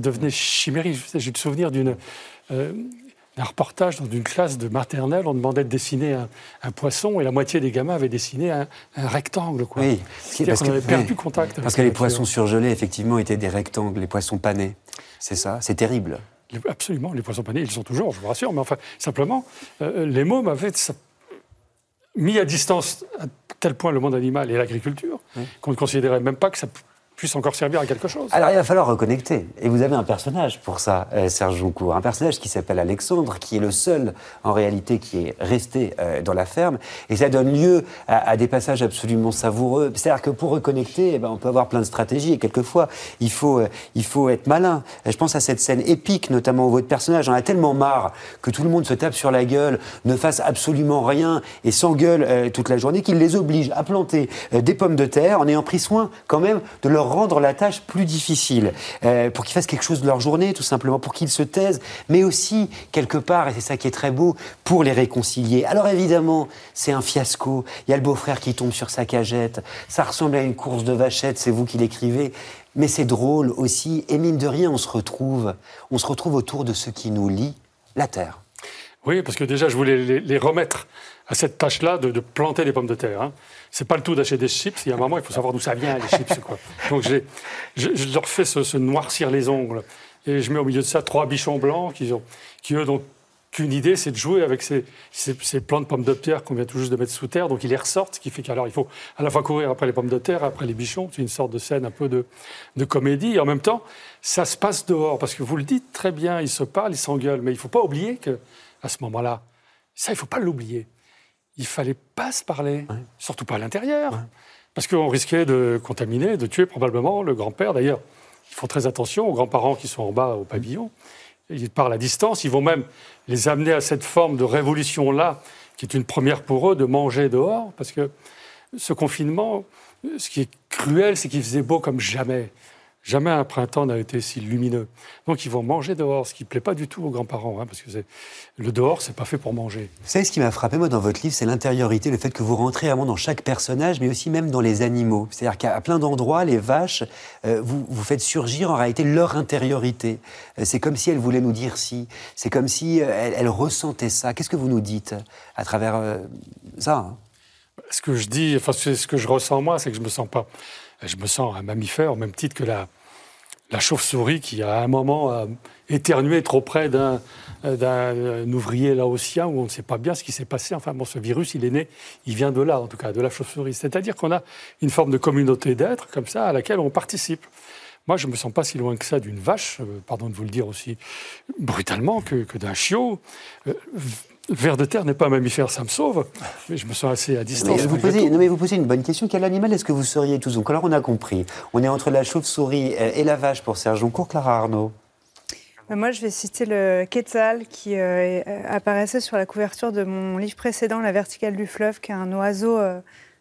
devenait chimérique. J'ai le souvenir d'une... Euh, un reportage dans une classe de maternelle, on demandait de dessiner un, poisson et la moitié des gamins avaient dessiné un, rectangle. Quoi. Oui, parce qu'on avait perdu contact. Parce que les poissons surgelés, effectivement, étaient des rectangles, les poissons panés. C'est ça C'est terrible. Absolument, les poissons panés, ils sont toujours, je vous rassure, mais enfin, simplement, euh, les mots m'avaient mis à distance à tel point le monde animal et l'agriculture qu'on ne considérait même pas que ça puisse encore servir à quelque chose. Alors il va falloir reconnecter. Et vous avez un personnage pour ça, euh, Serge Joncourt. Un personnage qui s'appelle Alexandre, qui est le seul en réalité qui est resté euh, dans la ferme. Et ça donne lieu à, des passages absolument savoureux. C'est-à-dire que pour reconnecter, eh ben, on peut avoir plein de stratégies. Et quelquefois, il faut, euh, il faut être malin. Je pense à cette scène épique, notamment où votre personnage en a tellement marre que tout le monde se tape sur la gueule, ne fasse absolument rien et s'engueule toute la journée, qu'il les oblige à planter des pommes de terre en ayant pris soin quand même de leur rendre la tâche plus difficile, euh, pour qu'ils fassent quelque chose de leur journée, tout simplement, pour qu'ils se taisent, mais aussi, quelque part, et c'est ça qui est très beau, pour les réconcilier. Alors évidemment, c'est un fiasco. Il y a le beau-frère qui tombe sur sa cagette. Ça ressemble à une course de vachettes, c'est vous qui l'écrivez. Mais c'est drôle aussi, et mine de rien, on se retrouve. On se retrouve autour de ce qui nous lie, la terre. Oui, parce que déjà, je voulais les, remettre à cette tâche-là de, planter des pommes de terre. Hein c'est pas le tout d'acheter des chips. Il y a un moment, il faut savoir d'où ça vient, les chips. Quoi. Donc je, leur fais se, noircir les ongles. Et je mets au milieu de ça trois bichons blancs qui, ont, qui eux, n'ont qu'une idée, c'est de jouer avec ces, ces, pommes de terre qu'on vient tout juste de mettre sous terre. Donc ils les ressortent, ce qui fait qu'alors il faut à la fois courir après les pommes de terre, après les bichons. C'est une sorte de scène un peu de, comédie. Et en même temps, ça se passe dehors. Parce que vous le dites très bien, ils se parlent, ils s'engueulent. Mais il ne faut pas oublier qu'à ce moment-là, ça, il ne faut pas l'oublier il fallait pas se parler, surtout pas à l'intérieur, parce qu'on risquait de contaminer, de tuer probablement le grand-père. D'ailleurs, ils font très attention aux grands-parents qui sont en bas au pavillon. Ils parlent à distance, ils vont même les amener à cette forme de révolution-là, qui est une première pour eux, de manger dehors, parce que ce confinement, ce qui est cruel, c'est qu'il faisait beau comme jamais. Jamais un printemps n'a été si lumineux. Donc ils vont manger dehors, ce qui ne plaît pas du tout aux grands-parents, hein, parce que le dehors, c'est pas fait pour manger. Vous savez, ce qui m'a frappé, moi, dans votre livre, c'est l'intériorité, le fait que vous rentrez vraiment dans chaque personnage, mais aussi même dans les animaux. C'est-à-dire qu'à plein d'endroits, les vaches, euh, vous, vous faites surgir en réalité leur intériorité. Euh, c'est comme si elles voulaient nous dire si. C'est comme si euh, elles, ressentaient ça. Qu'est-ce que vous nous dites à travers ça hein? Ce que je dis, enfin, ce que je ressens moi, c'est que je me sens pas je me sens un mammifère au même titre que la, la chauve-souris qui, à un moment, a éternué trop près d'un d'un ouvrier laotien où on ne sait pas bien ce qui s'est passé. Enfin, bon, ce virus, il est né, il vient de là, en tout cas, de la chauve-souris. C'est-à-dire qu'on a une forme de communauté d'êtres, comme ça, à laquelle on participe. Moi, je ne me sens pas si loin que ça d'une vache, euh, pardon de vous le dire aussi brutalement, que, que d'un chiot. Euh, Ver de terre n'est pas un mammifère, ça me sauve, mais je me sens assez à distance. Mais vous posez, non mais vous posez une bonne question. Quel animal est-ce que vous seriez tous Donc alors on a compris. On est entre la chauve-souris et la vache pour Serge Joncourt, Clara Arnaud. Moi, je vais citer le quetzal qui euh, apparaissait sur la couverture de mon livre précédent, La verticale du fleuve, qui est un oiseau euh,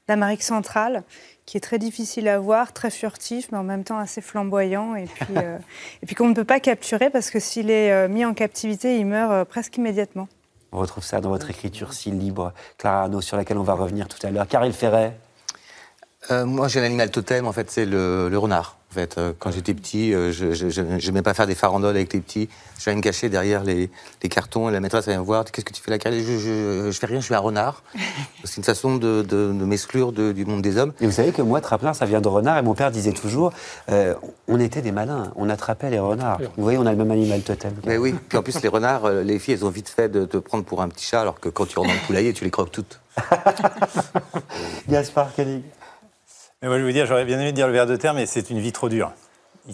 d'Amérique centrale, qui est très difficile à voir, très furtif, mais en même temps assez flamboyant, et puis, euh, et puis qu'on ne peut pas capturer parce que s'il est mis en captivité, il meurt presque immédiatement. On retrouve ça dans votre écriture si libre, Clara Arnaud, sur laquelle on va revenir tout à l'heure. Caril Ferret euh, Moi, j'ai un animal totem, en fait, c'est le renard. En fait, euh, quand j'étais petit, euh, je n'aimais pas faire des farandoles avec les petits. J'allais me cacher derrière les, cartons et la maîtresse allait me voir. Qu'est-ce que tu fais là je, je, je, fais rien, je suis un renard. C'est une façon de, de, m'exclure du monde des hommes. Et vous savez que moi, Trappelin, ça vient de renard. Et mon père disait toujours euh, on était des malins, on attrapait les renards. Vous voyez, on a le même animal totem. Mais oui, puis en plus, les renards, les filles, elles ont vite fait de te prendre pour un petit chat, alors que quand tu rentres dans le poulailler, tu les croques toutes. Gaspard Koenig. Mais moi, je veux dire, j'aurais bien aimé dire le ver de terre, mais c'est une vie trop dure.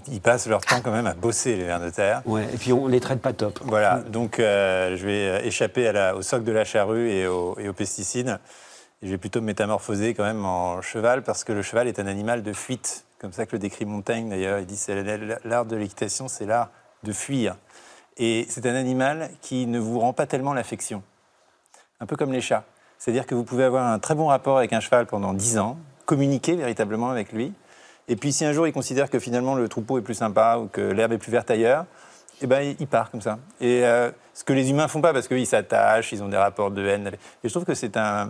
Ils, passent leur temps quand même à bosser, les vers de terre. Ouais, et puis on les traite pas top. Voilà, donc euh, je vais échapper à la, au soc de la charrue et, aux pesticides. Et je vais plutôt me métamorphoser quand même en cheval, parce que le cheval est un animal de fuite. Comme ça que le décrit Montaigne, d'ailleurs. Il dit c'est l'art de l'équitation, c'est l'art de fuir. Et c'est un animal qui ne vous rend pas tellement l'affection. Un peu comme les chats. C'est-à-dire que vous pouvez avoir un très bon rapport avec un cheval pendant 10 ans, communiquer véritablement avec lui. Et puis si un jour il considère que finalement le troupeau est plus sympa ou que l'herbe est plus verte ailleurs, eh ben, il part comme ça. Et euh, ce que les humains font pas, parce qu'ils s'attachent, ils ont des rapports de haine. Et je trouve que c'est un,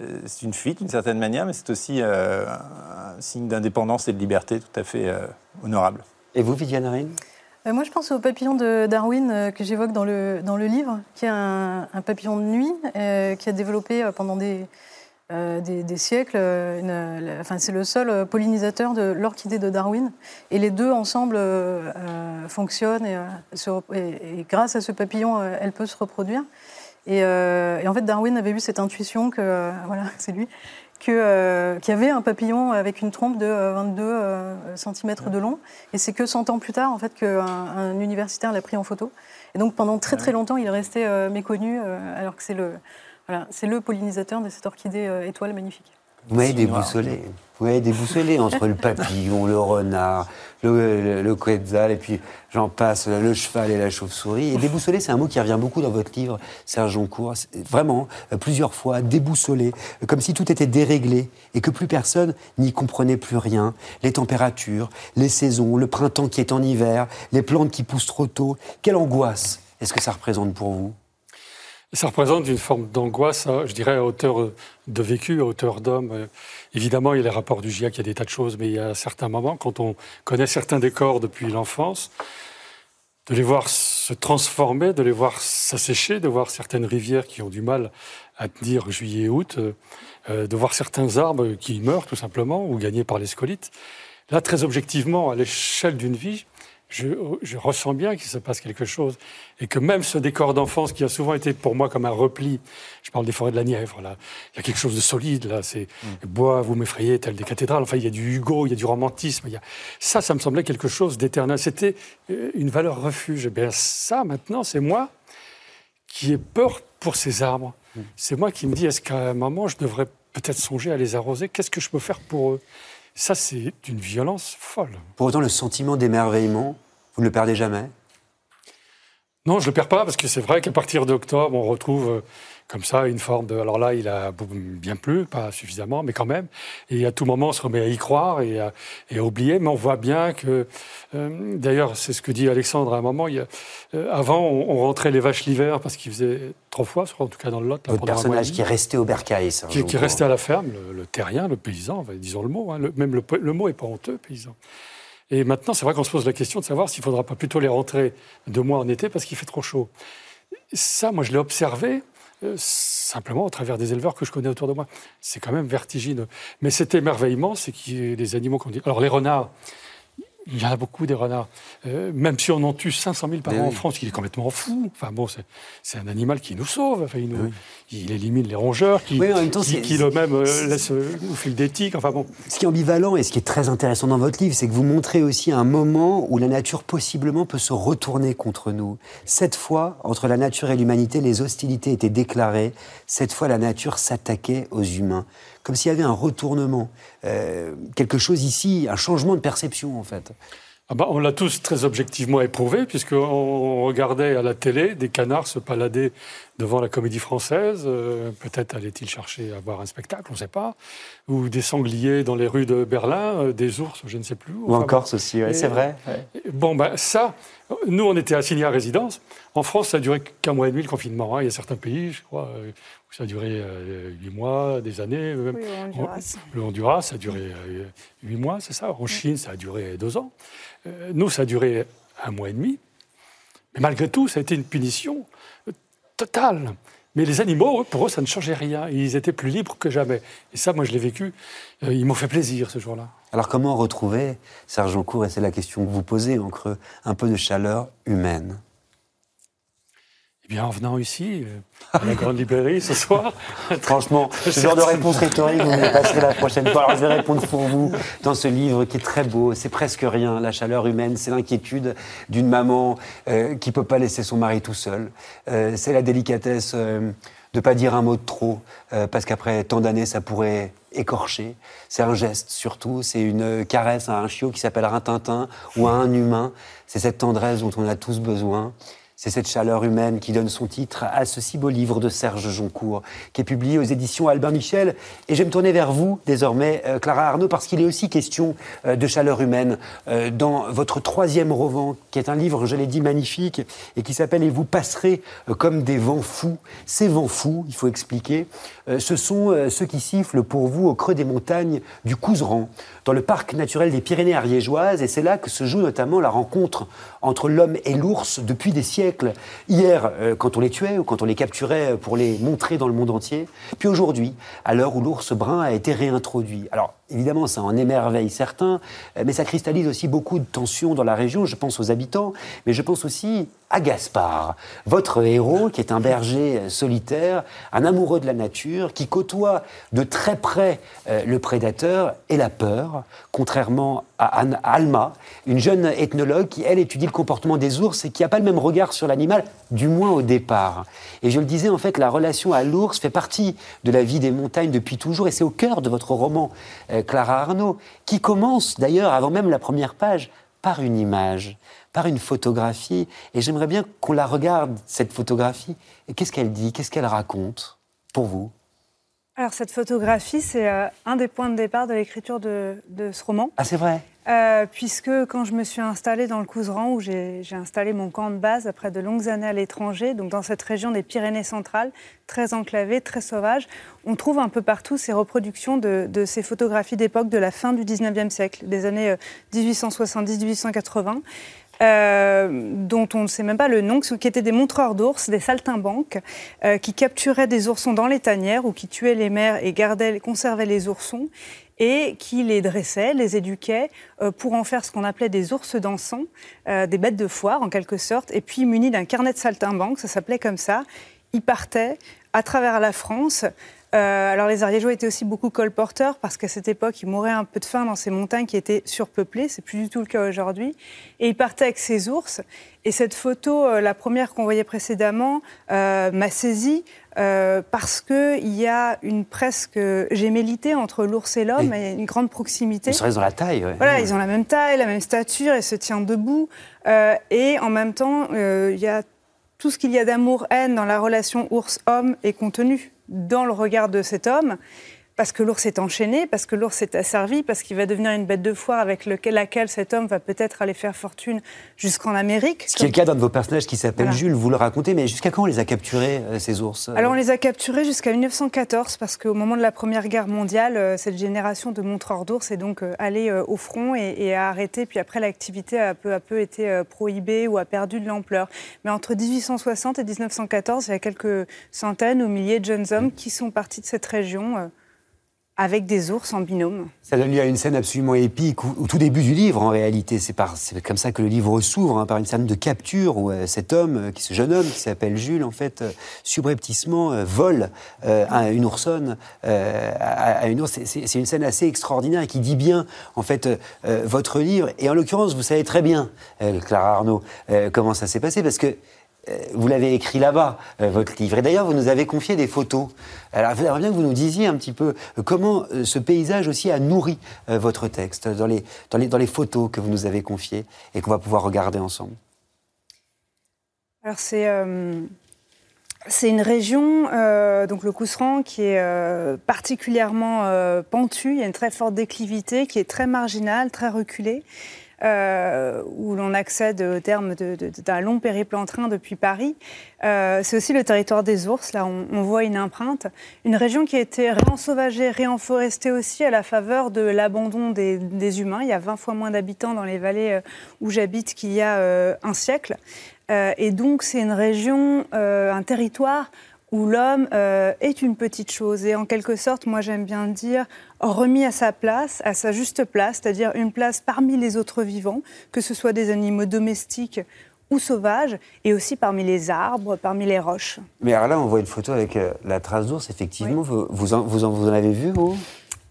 euh, c'est une fuite d'une certaine manière, mais c'est aussi euh, un signe d'indépendance et de liberté tout à fait honorable. Et vous, Viviane Rine Moi, je pense au papillon de Darwin que j'évoque dans le, dans le livre, qui est un, un papillon de nuit qui a développé pendant des, euh, des, siècles. Euh, enfin, c'est le seul euh, pollinisateur de l'orchidée de Darwin. Et les deux ensemble fonctionnent et, grâce à ce papillon, elle peut se reproduire. Et, en fait, Darwin avait eu cette intuition que, voilà, c'est lui, qu'il y avait un papillon avec une trompe de 22 cm de long. Et c'est que 100 ans plus tard, en fait, qu'un un universitaire l'a pris en photo. Et donc pendant très très longtemps, il est resté méconnu, alors que c'est le, voilà, le pollinisateur de cette orchidée étoile magnifique. Vous m'avez déboussolé. Vous m'avez déboussolé entre le papillon, le renard, le, le, quetzal, et puis j'en passe, le cheval et la chauve-souris. Et déboussolé, c'est un mot qui revient beaucoup dans votre livre, Serge Joncourt. Vraiment, euh, plusieurs fois, déboussolé, comme si tout était déréglé et que plus personne n'y comprenait plus rien. Les températures, les saisons, le printemps qui est en hiver, les plantes qui poussent trop tôt. Quelle angoisse est-ce que ça représente pour vous? Ça représente une forme d'angoisse, hein, je dirais, à hauteur de vécu, à hauteur d'homme. Euh, évidemment, il y a les rapports du GIEC, il y a des tas de choses, mais il y a certains moments, quand on connaît certains décors depuis l'enfance, de les voir se transformer, de les voir s'assécher, de voir certaines rivières qui ont du mal à tenir juillet et août, euh, euh, de voir certains arbres qui meurent tout simplement ou gagnés par les scolites. Là, très objectivement, à l'échelle d'une vie, je, ressens bien qu'il se passe quelque chose. Et que même ce décor d'enfance qui a souvent été pour moi comme un repli, je parle des forêts de la Nièvre, là, il y a quelque chose de solide, là, c'est mm. bois, vous m'effrayez, tel des cathédrales, enfin, il y a du Hugo, il y a du romantisme, il y a... ça, ça me semblait quelque chose d'éternel. C'était euh, une valeur refuge. Et bien ça, maintenant, c'est moi qui ai peur pour ces arbres. Mm. C'est moi qui me dis, est-ce qu'à un moment, je devrais peut-être songer à les arroser? Qu'est-ce que je peux faire pour eux? Ça, c'est d'une violence folle. Pour autant, le sentiment d'émerveillement, vous ne le perdez jamais? Non, je ne le perds pas, parce que c'est vrai qu'à partir d'octobre, on retrouve euh, comme ça une forme de... Alors là, il a bien plu, pas suffisamment, mais quand même. Et à tout moment, on se remet à y croire et à, oublier. Mais on voit bien que... Euh, d'ailleurs, c'est ce que dit Alexandre à un moment. Il euh, avant, on, rentrait les vaches l'hiver parce qu'il faisait trop froid, en tout cas dans le Lot. Votre personnage qui est resté au bercail, ça. Qui, qui est resté à la ferme, le, terrien, le paysan, disons le mot. Hein, même le, le mot est pas honteux, paysan. Et maintenant, c'est vrai qu'on se pose la question de savoir s'il ne faudra pas plutôt les rentrer deux mois en été parce qu'il fait trop chaud. Ça, moi, je l'ai observé euh, simplement au travers des éleveurs que je connais autour de moi. C'est quand même vertigineux. Mais cet émerveillement, c'est que les animaux qu'on dit. Alors, les renards, il y en a beaucoup des renards. Euh, même si on en tue 500 000 par an en France, il est complètement fou. Enfin bon, c'est un animal qui nous sauve. Enfin, il, nous, il, élimine les rongeurs, qui, oui, temps, qui, qui le même euh, laisse euh, nous fil d'éthique. Enfin bon. Ce qui est ambivalent et ce qui est très intéressant dans votre livre, c'est que vous montrez aussi un moment où la nature possiblement peut se retourner contre nous. Cette fois, entre la nature et l'humanité, les hostilités étaient déclarées. Cette fois, la nature s'attaquait aux humains comme s'il y avait un retournement, euh, quelque chose ici, un changement de perception en fait. Ah bah, on l'a tous très objectivement éprouvé, puisqu'on regardait à la télé des canards se palader devant la comédie française. Euh, peut-être allait-il chercher à voir un spectacle, on ne sait pas. Ou des sangliers dans les rues de Berlin, euh, des ours, je ne sais plus. Ou en Corse aussi, c'est vrai. Bon, ben ça, nous, on était assignés à résidence. En France, ça a duré qu'un mois et demi le confinement. Hein. Il y a certains pays, je crois, ça a duré euh, huit mois, des années. Oui, Honduras. Le Honduras, ça a duré euh, huit mois, c'est ça. En Chine, ça a duré deux ans. Euh, nous, ça a duré un mois et demi. Mais malgré tout, ça a été une punition totale. Mais les animaux, pour eux, ça ne changeait rien. Ils étaient plus libres que jamais. Et ça, moi, je l'ai vécu. Ils m'ont fait plaisir ce jour-là. Alors, comment retrouver, Serge Cour, et c'est la question que vous posez en creux, un peu de chaleur humaine bien, en venant ici, euh, à la grande librairie ce soir. Franchement, ce genre de réponse rhétorique, vous me passerez la prochaine fois. Alors, je vais répondre pour vous dans ce livre qui est très beau. C'est presque rien. La chaleur humaine, c'est l'inquiétude d'une maman euh, qui ne peut pas laisser son mari tout seul. Euh, c'est la délicatesse de ne pas dire un mot de trop, parce qu'après tant d'années, ça pourrait écorcher. C'est un geste surtout. C'est une caresse à un chiot qui s'appelle un Tintin ou à un humain. C'est cette tendresse dont on a tous besoin. C'est cette chaleur humaine qui donne son titre à ce si beau livre de Serge Joncourt, qui est publié aux éditions Albin Michel. Et je vais me tourner vers vous désormais, euh, Clara Arnaud, parce qu'il est aussi question euh, de chaleur humaine euh, dans votre troisième roman, qui est un livre, je l'ai dit, magnifique, et qui s'appelle Et vous passerez comme des vents fous. Ces vents fous, il faut expliquer, ce sont ceux qui sifflent pour vous au creux des montagnes du Couseran, dans le parc naturel des Pyrénées ariégeoises, et c'est là que se joue notamment la rencontre entre l'homme et l'ours depuis des siècles. Hier, euh, quand on les tuait ou quand on les capturait pour les montrer dans le monde entier, puis aujourd'hui, à l'heure où l'ours brun a été réintroduit. Alors, évidemment, ça en émerveille certains, mais ça cristallise aussi beaucoup de tensions dans la région. Je pense aux habitants, mais je pense aussi à Gaspard, votre héros, qui est un berger solitaire, un amoureux de la nature, qui côtoie de très près euh, le prédateur et la peur, contrairement à Alma, une jeune ethnologue qui, elle, étudie le comportement des ours et qui n'a pas le même regard sur l'animal, du moins au départ. Et je le disais, en fait, la relation à l'ours fait partie de la vie des montagnes depuis toujours, et c'est au cœur de votre roman, euh, Clara Arnaud, qui commence d'ailleurs, avant même la première page, par une image par une photographie. Et j'aimerais bien qu'on la regarde, cette photographie. Et qu'est-ce qu'elle dit Qu'est-ce qu'elle raconte pour vous? Alors cette photographie, c'est euh, un des points de départ de l'écriture de, ce roman. Ah c'est vrai? Euh, Puisque quand je me suis installée dans le Couseran, où j'ai installé mon camp de base après de longues années à l'étranger, donc dans cette région des Pyrénées centrales, très enclavée, très sauvage, on trouve un peu partout ces reproductions de, ces photographies d'époque de la fin du 19e siècle, des années 1870-1880. Euh, euh, dont on ne sait même pas le nom, qui étaient des montreurs d'ours, des saltimbanques, qui capturaient des oursons dans les tanières ou qui tuaient les mères et gardaient, conservaient les oursons et qui les dressaient, les éduquaient euh, pour en faire ce qu'on appelait des ours dansants, des bêtes de foire en quelque sorte, et puis munis d'un carnet de saltimbanques, ça s'appelait comme ça, ils partaient à travers la France euh, alors les Ariégeois étaient aussi beaucoup colporteurs parce qu'à cette époque, ils mouraient un peu de faim dans ces montagnes qui étaient surpeuplées. C'est plus du tout le cas aujourd'hui. Et ils partaient avec ces ours. Et cette photo, euh, la première qu'on voyait précédemment, euh, m'a saisie parce qu'il y a une presque gémellité entre l'ours et l'homme et une grande proximité. Ils sont dans la taille. Voilà, ils ont la même taille, la même stature, ils se tiennent debout. et en même temps, il y a tout ce qu'il y a d'amour-haine dans la relation ours-homme est contenu dans le regard de cet homme parce que l'ours est enchaîné, parce que l'ours est asservi, parce qu'il va devenir une bête de foire avec laquelle cet homme va peut-être aller faire fortune jusqu'en Amérique. Ce qui est le cas d'un de vos personnages qui s'appelle Jules, vous le racontez, mais jusqu'à quand on les a capturés, euh, ces ours euh Alors on les a capturés jusqu'à 1914, parce qu'au moment de la Première Guerre mondiale, euh, cette génération de montreurs d'ours est donc allée au front et, a arrêté, puis après l'activité a peu à peu été prohibée ou a perdu de l'ampleur. Mais entre 1860 et 1914, il y a quelques centaines ou milliers de jeunes hommes qui sont partis de cette région avec des ours en binôme. Ça donne lieu à une scène absolument épique, au, tout début du livre en réalité. C'est comme ça que le livre s'ouvre, hein, par une scène de capture où euh, cet homme, euh, ce jeune homme qui s'appelle Jules, en fait, euh, subrepticement vole à une oursonne, à, une ours. C'est une scène assez extraordinaire qui dit bien, en fait, votre livre. Et en l'occurrence, vous savez très bien, Clara Arnaud, comment ça s'est passé, parce que vous l'avez écrit là-bas, euh, votre livre. Et d'ailleurs, vous nous avez confié des photos. Alors, j'aimerais bien que vous nous disiez un petit peu euh, comment ce paysage aussi a nourri votre texte dans les, dans, les, dans les photos que vous nous avez confiées et qu'on va pouvoir regarder ensemble. Alors, c'est. C'est une région, donc le Cousseran, qui est particulièrement pentue. Il y a une très forte déclivité, qui est très marginale, très reculée. Euh, où l'on accède au terme d'un long périple en train depuis Paris. Euh, c'est aussi le territoire des ours. Là, on, voit une empreinte. Une région qui a été réensauvagée, réenforestée aussi à la faveur de l'abandon des, humains. Il y a 20 fois moins d'habitants dans les vallées euh, où j'habite qu'il y a un siècle. et donc, c'est une région, un territoire où l'homme euh, est une petite chose. Et en quelque sorte, moi j'aime bien dire, remis à sa place, à sa juste place, c'est-à-dire une place parmi les autres vivants, que ce soit des animaux domestiques ou sauvages, et aussi parmi les arbres, parmi les roches. Mais alors là, on voit une photo avec euh, la trace d'ours, effectivement. Vous, vous, en, vous, en, avez vu, vous?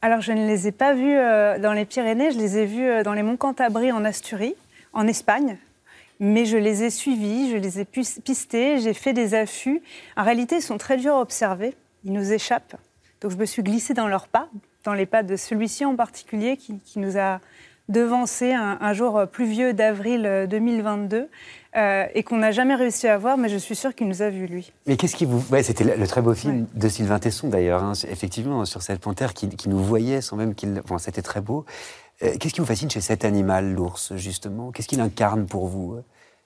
Alors, je ne les ai pas vus euh, dans les Pyrénées, je les ai vus dans les monts Cantabrie en Asturie, en Espagne, mais je les ai suivis, je les ai pistés, j'ai fait des affûts. En réalité, ils sont très durs à observer, ils nous échappent. Donc je me suis glissée dans leurs pas, dans les pas de celui-ci en particulier qui, nous a devancé un, jour pluvieux d'avril 2022 euh, et qu'on n'a jamais réussi à voir, mais je suis sûre qu'il nous a vus, lui. Mais qu'est-ce qui vous... Ouais, C'était le très beau film de Sylvain Tesson, d'ailleurs, hein, effectivement, sur cette panthère qui, qui, nous voyait sans même qu'il... Bon, c'était très beau. Euh, qu'est-ce qui vous fascine chez cet animal, l'ours, justement? Qu'est-ce qu'il incarne pour vous?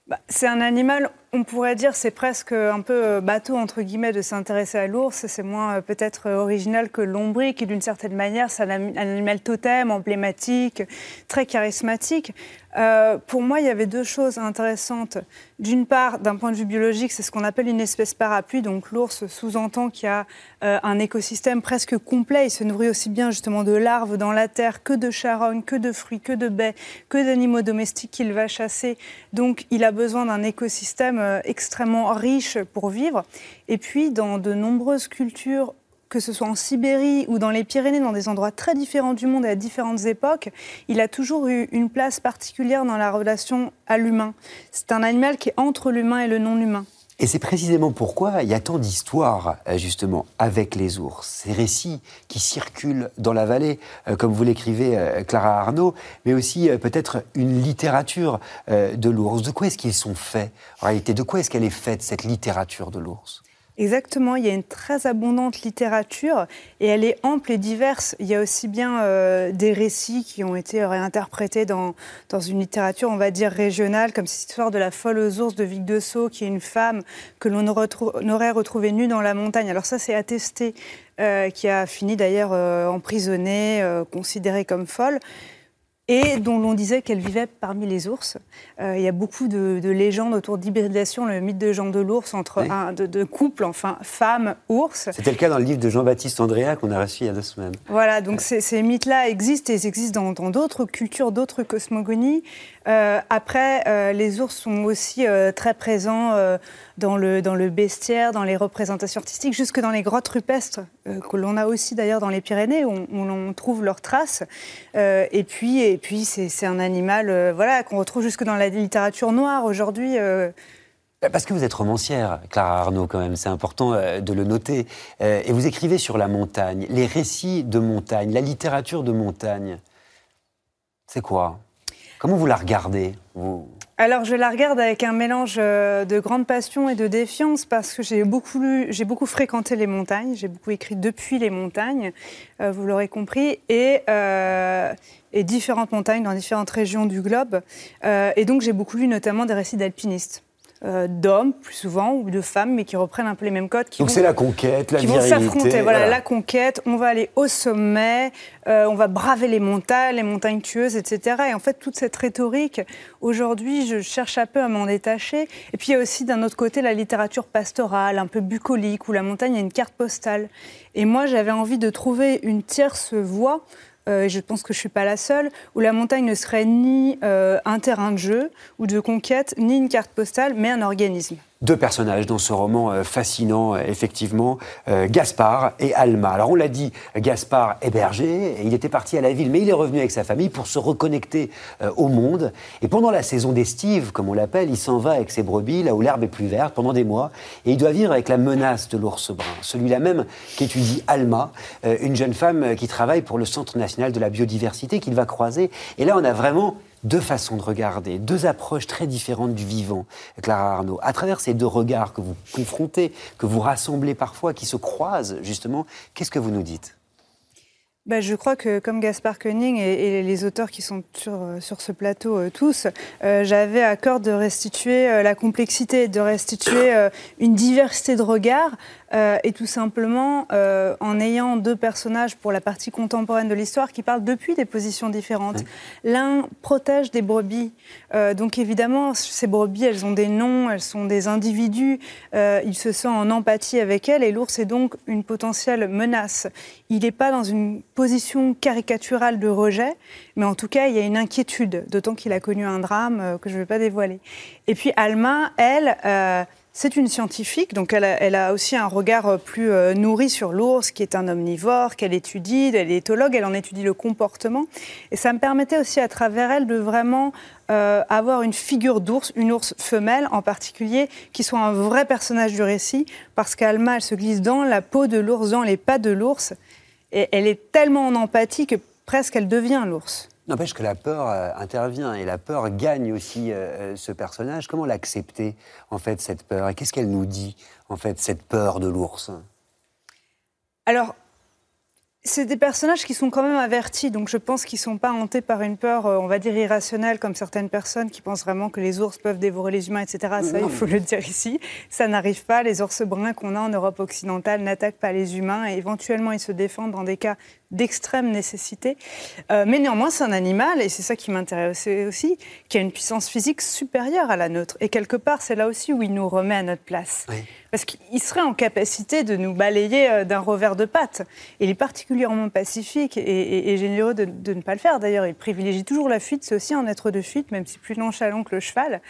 Bah, c'est un animal, on pourrait dire, c'est presque un peu euh, bateau, entre guillemets, de s'intéresser à l'ours. C'est moins euh, peut-être original que l'ombric, qui d'une certaine manière, c'est un animal totem, emblématique, très charismatique. Euh, pour moi, il y avait deux choses intéressantes. D'une part, d'un point de vue biologique, c'est ce qu'on appelle une espèce parapluie. Donc l'ours sous-entend qu'il y a euh, un écosystème presque complet. Il se nourrit aussi bien justement de larves dans la terre que de charognes, que de fruits, que de baies, que d'animaux domestiques qu'il va chasser. Donc il a besoin d'un écosystème euh, extrêmement riche pour vivre. Et puis dans de nombreuses cultures que ce soit en Sibérie ou dans les Pyrénées, dans des endroits très différents du monde et à différentes époques, il a toujours eu une place particulière dans la relation à l'humain. C'est un animal qui est entre l'humain et le non-humain. Et c'est précisément pourquoi il y a tant d'histoires, euh, justement, avec les ours. Ces récits qui circulent dans la vallée, euh, comme vous l'écrivez, euh, Clara Arnaud, mais aussi peut-être une littérature de l'ours. De quoi est-ce qu'ils sont faits En réalité, de quoi est-ce qu'elle est faite, cette littérature de l'ours? Exactement, il y a une très abondante littérature et elle est ample et diverse. Il y a aussi bien euh, des récits qui ont été réinterprétés dans, dans une littérature, on va dire, régionale, comme cette histoire de la folle aux ours de Vic de Sceaux, qui est une femme que l'on aurait retrouvée nue dans la montagne. Alors ça, c'est attesté, euh, qui a fini d'ailleurs euh, emprisonnée, considérée comme folle et dont l'on disait qu'elle vivait parmi les ours. Euh, il y a beaucoup de, légendes autour d'hybridation, le mythe de Jean de l'ours entre un de, de, couple, enfin femme ours. C'était le cas dans le livre de Jean-Baptiste Andréa qu'on a reçu il y a deux semaines. Voilà, donc ces, mythes-là existent et ils existent dans d'autres cultures, d'autres cosmogonies. Euh, après, euh, les ours sont aussi très présents dans le, dans le bestiaire, dans les représentations artistiques, jusque dans les grottes rupestres, que l'on a aussi d'ailleurs dans les Pyrénées, où on, trouve leurs traces. et puis, et puis c'est un animal voilà, qu'on retrouve jusque dans la littérature noire aujourd'hui. Parce que vous êtes romancière, Clara Arnaud, quand même, c'est important de le noter. Et vous écrivez sur la montagne, les récits de montagne, la littérature de montagne. C'est quoi? Comment vous la regardez vous alors je la regarde avec un mélange euh, de grande passion et de défiance parce que j'ai beaucoup j'ai beaucoup fréquenté les montagnes, j'ai beaucoup écrit depuis les montagnes, euh, vous l'aurez compris, euh, et, différentes montagnes dans différentes régions du globe. et donc j'ai beaucoup lu notamment des récits d'alpinistes. Euh, d'hommes, plus souvent, ou de femmes, mais qui reprennent un peu les mêmes codes. Qui Donc c'est la conquête, la Qui vont s'affronter, voilà, la conquête, on va aller au sommet, euh, on va braver les montagnes, les montagnes tueuses, etc. Et en fait, toute cette rhétorique, aujourd'hui, je cherche un peu à m'en détacher. Et puis il y a aussi d'un autre côté la littérature pastorale, un peu bucolique, où la montagne a une carte postale. Et moi, j'avais envie de trouver une tierce voie euh, je pense que je ne suis pas la seule, où la montagne ne serait ni euh, un terrain de jeu ou de conquête, ni une carte postale, mais un organisme deux personnages dans ce roman euh, fascinant, euh, effectivement, euh, Gaspard et Alma. Alors on l'a dit, Gaspard est berger, il était parti à la ville, mais il est revenu avec sa famille pour se reconnecter au monde. Et pendant la saison d'estive, comme on l'appelle, il s'en va avec ses brebis, là où l'herbe est plus verte, pendant des mois, et il doit vivre avec la menace de l'ours brun, celui-là même qu'étudie Alma, une jeune femme qui travaille pour le Centre national de la biodiversité qu'il va croiser. Et là, on a vraiment deux façons de regarder, deux approches très différentes du vivant, Clara Arnaud. À travers ces deux regards que vous confrontez, que vous rassemblez parfois, qui se croisent justement, qu'est-ce que vous nous dites? Bah, je crois que comme Gaspard Koenig et, les auteurs qui sont sur, euh, sur ce plateau euh, tous, euh, j'avais à cœur de restituer la complexité, de restituer une diversité de regards euh, et tout simplement euh, en ayant deux personnages pour la partie contemporaine de l'histoire qui parlent depuis des positions différentes. L'un protège des brebis, euh, donc évidemment ces brebis elles ont des noms, elles sont des individus, il se sent en empathie avec elles et l'ours est donc une potentielle menace. Il n'est pas dans une position caricaturale de rejet, mais en tout cas il y a une inquiétude, d'autant qu'il a connu un drame que je ne vais pas dévoiler. Et puis Alma, elle, c'est une scientifique, donc elle a, aussi un regard euh, plus euh, nourri sur l'ours, qui est un omnivore, qu'elle étudie, elle est éthologue, elle en étudie le comportement. Et ça me permettait aussi à travers elle de vraiment euh, avoir une figure d'ours, une ours femelle en particulier, qui soit un vrai personnage du récit, parce qu'Alma, elle se glisse dans la peau de l'ours, dans les pas de l'ours, et elle est tellement en empathie que presque elle devient l'ours. N'empêche que la peur euh, intervient et la peur gagne aussi euh, euh, ce personnage. Comment l'accepter, en fait, cette peur? Et qu'est-ce qu'elle nous dit, en fait, cette peur de l'ours? Alors, c'est des personnages qui sont quand même avertis, donc je pense qu'ils ne sont pas hantés par une peur, on va dire, irrationnelle, comme certaines personnes qui pensent vraiment que les ours peuvent dévorer les humains, etc. Ça, il faut le dire ici. Ça n'arrive pas. Les ours bruns qu'on a en Europe occidentale n'attaquent pas les humains et éventuellement ils se défendent dans des cas d'extrême nécessité. Euh, mais néanmoins, c'est un animal, et c'est ça qui m'intéressait aussi, qui a une puissance physique supérieure à la nôtre. Et quelque part, c'est là aussi où il nous remet à notre place. Parce qu'il serait en capacité de nous balayer euh, d'un revers de patte. Il est particulièrement pacifique et, généreux de, ne pas le faire. D'ailleurs, il privilégie toujours la fuite. C'est aussi un être de fuite, même si plus nonchalant que le cheval.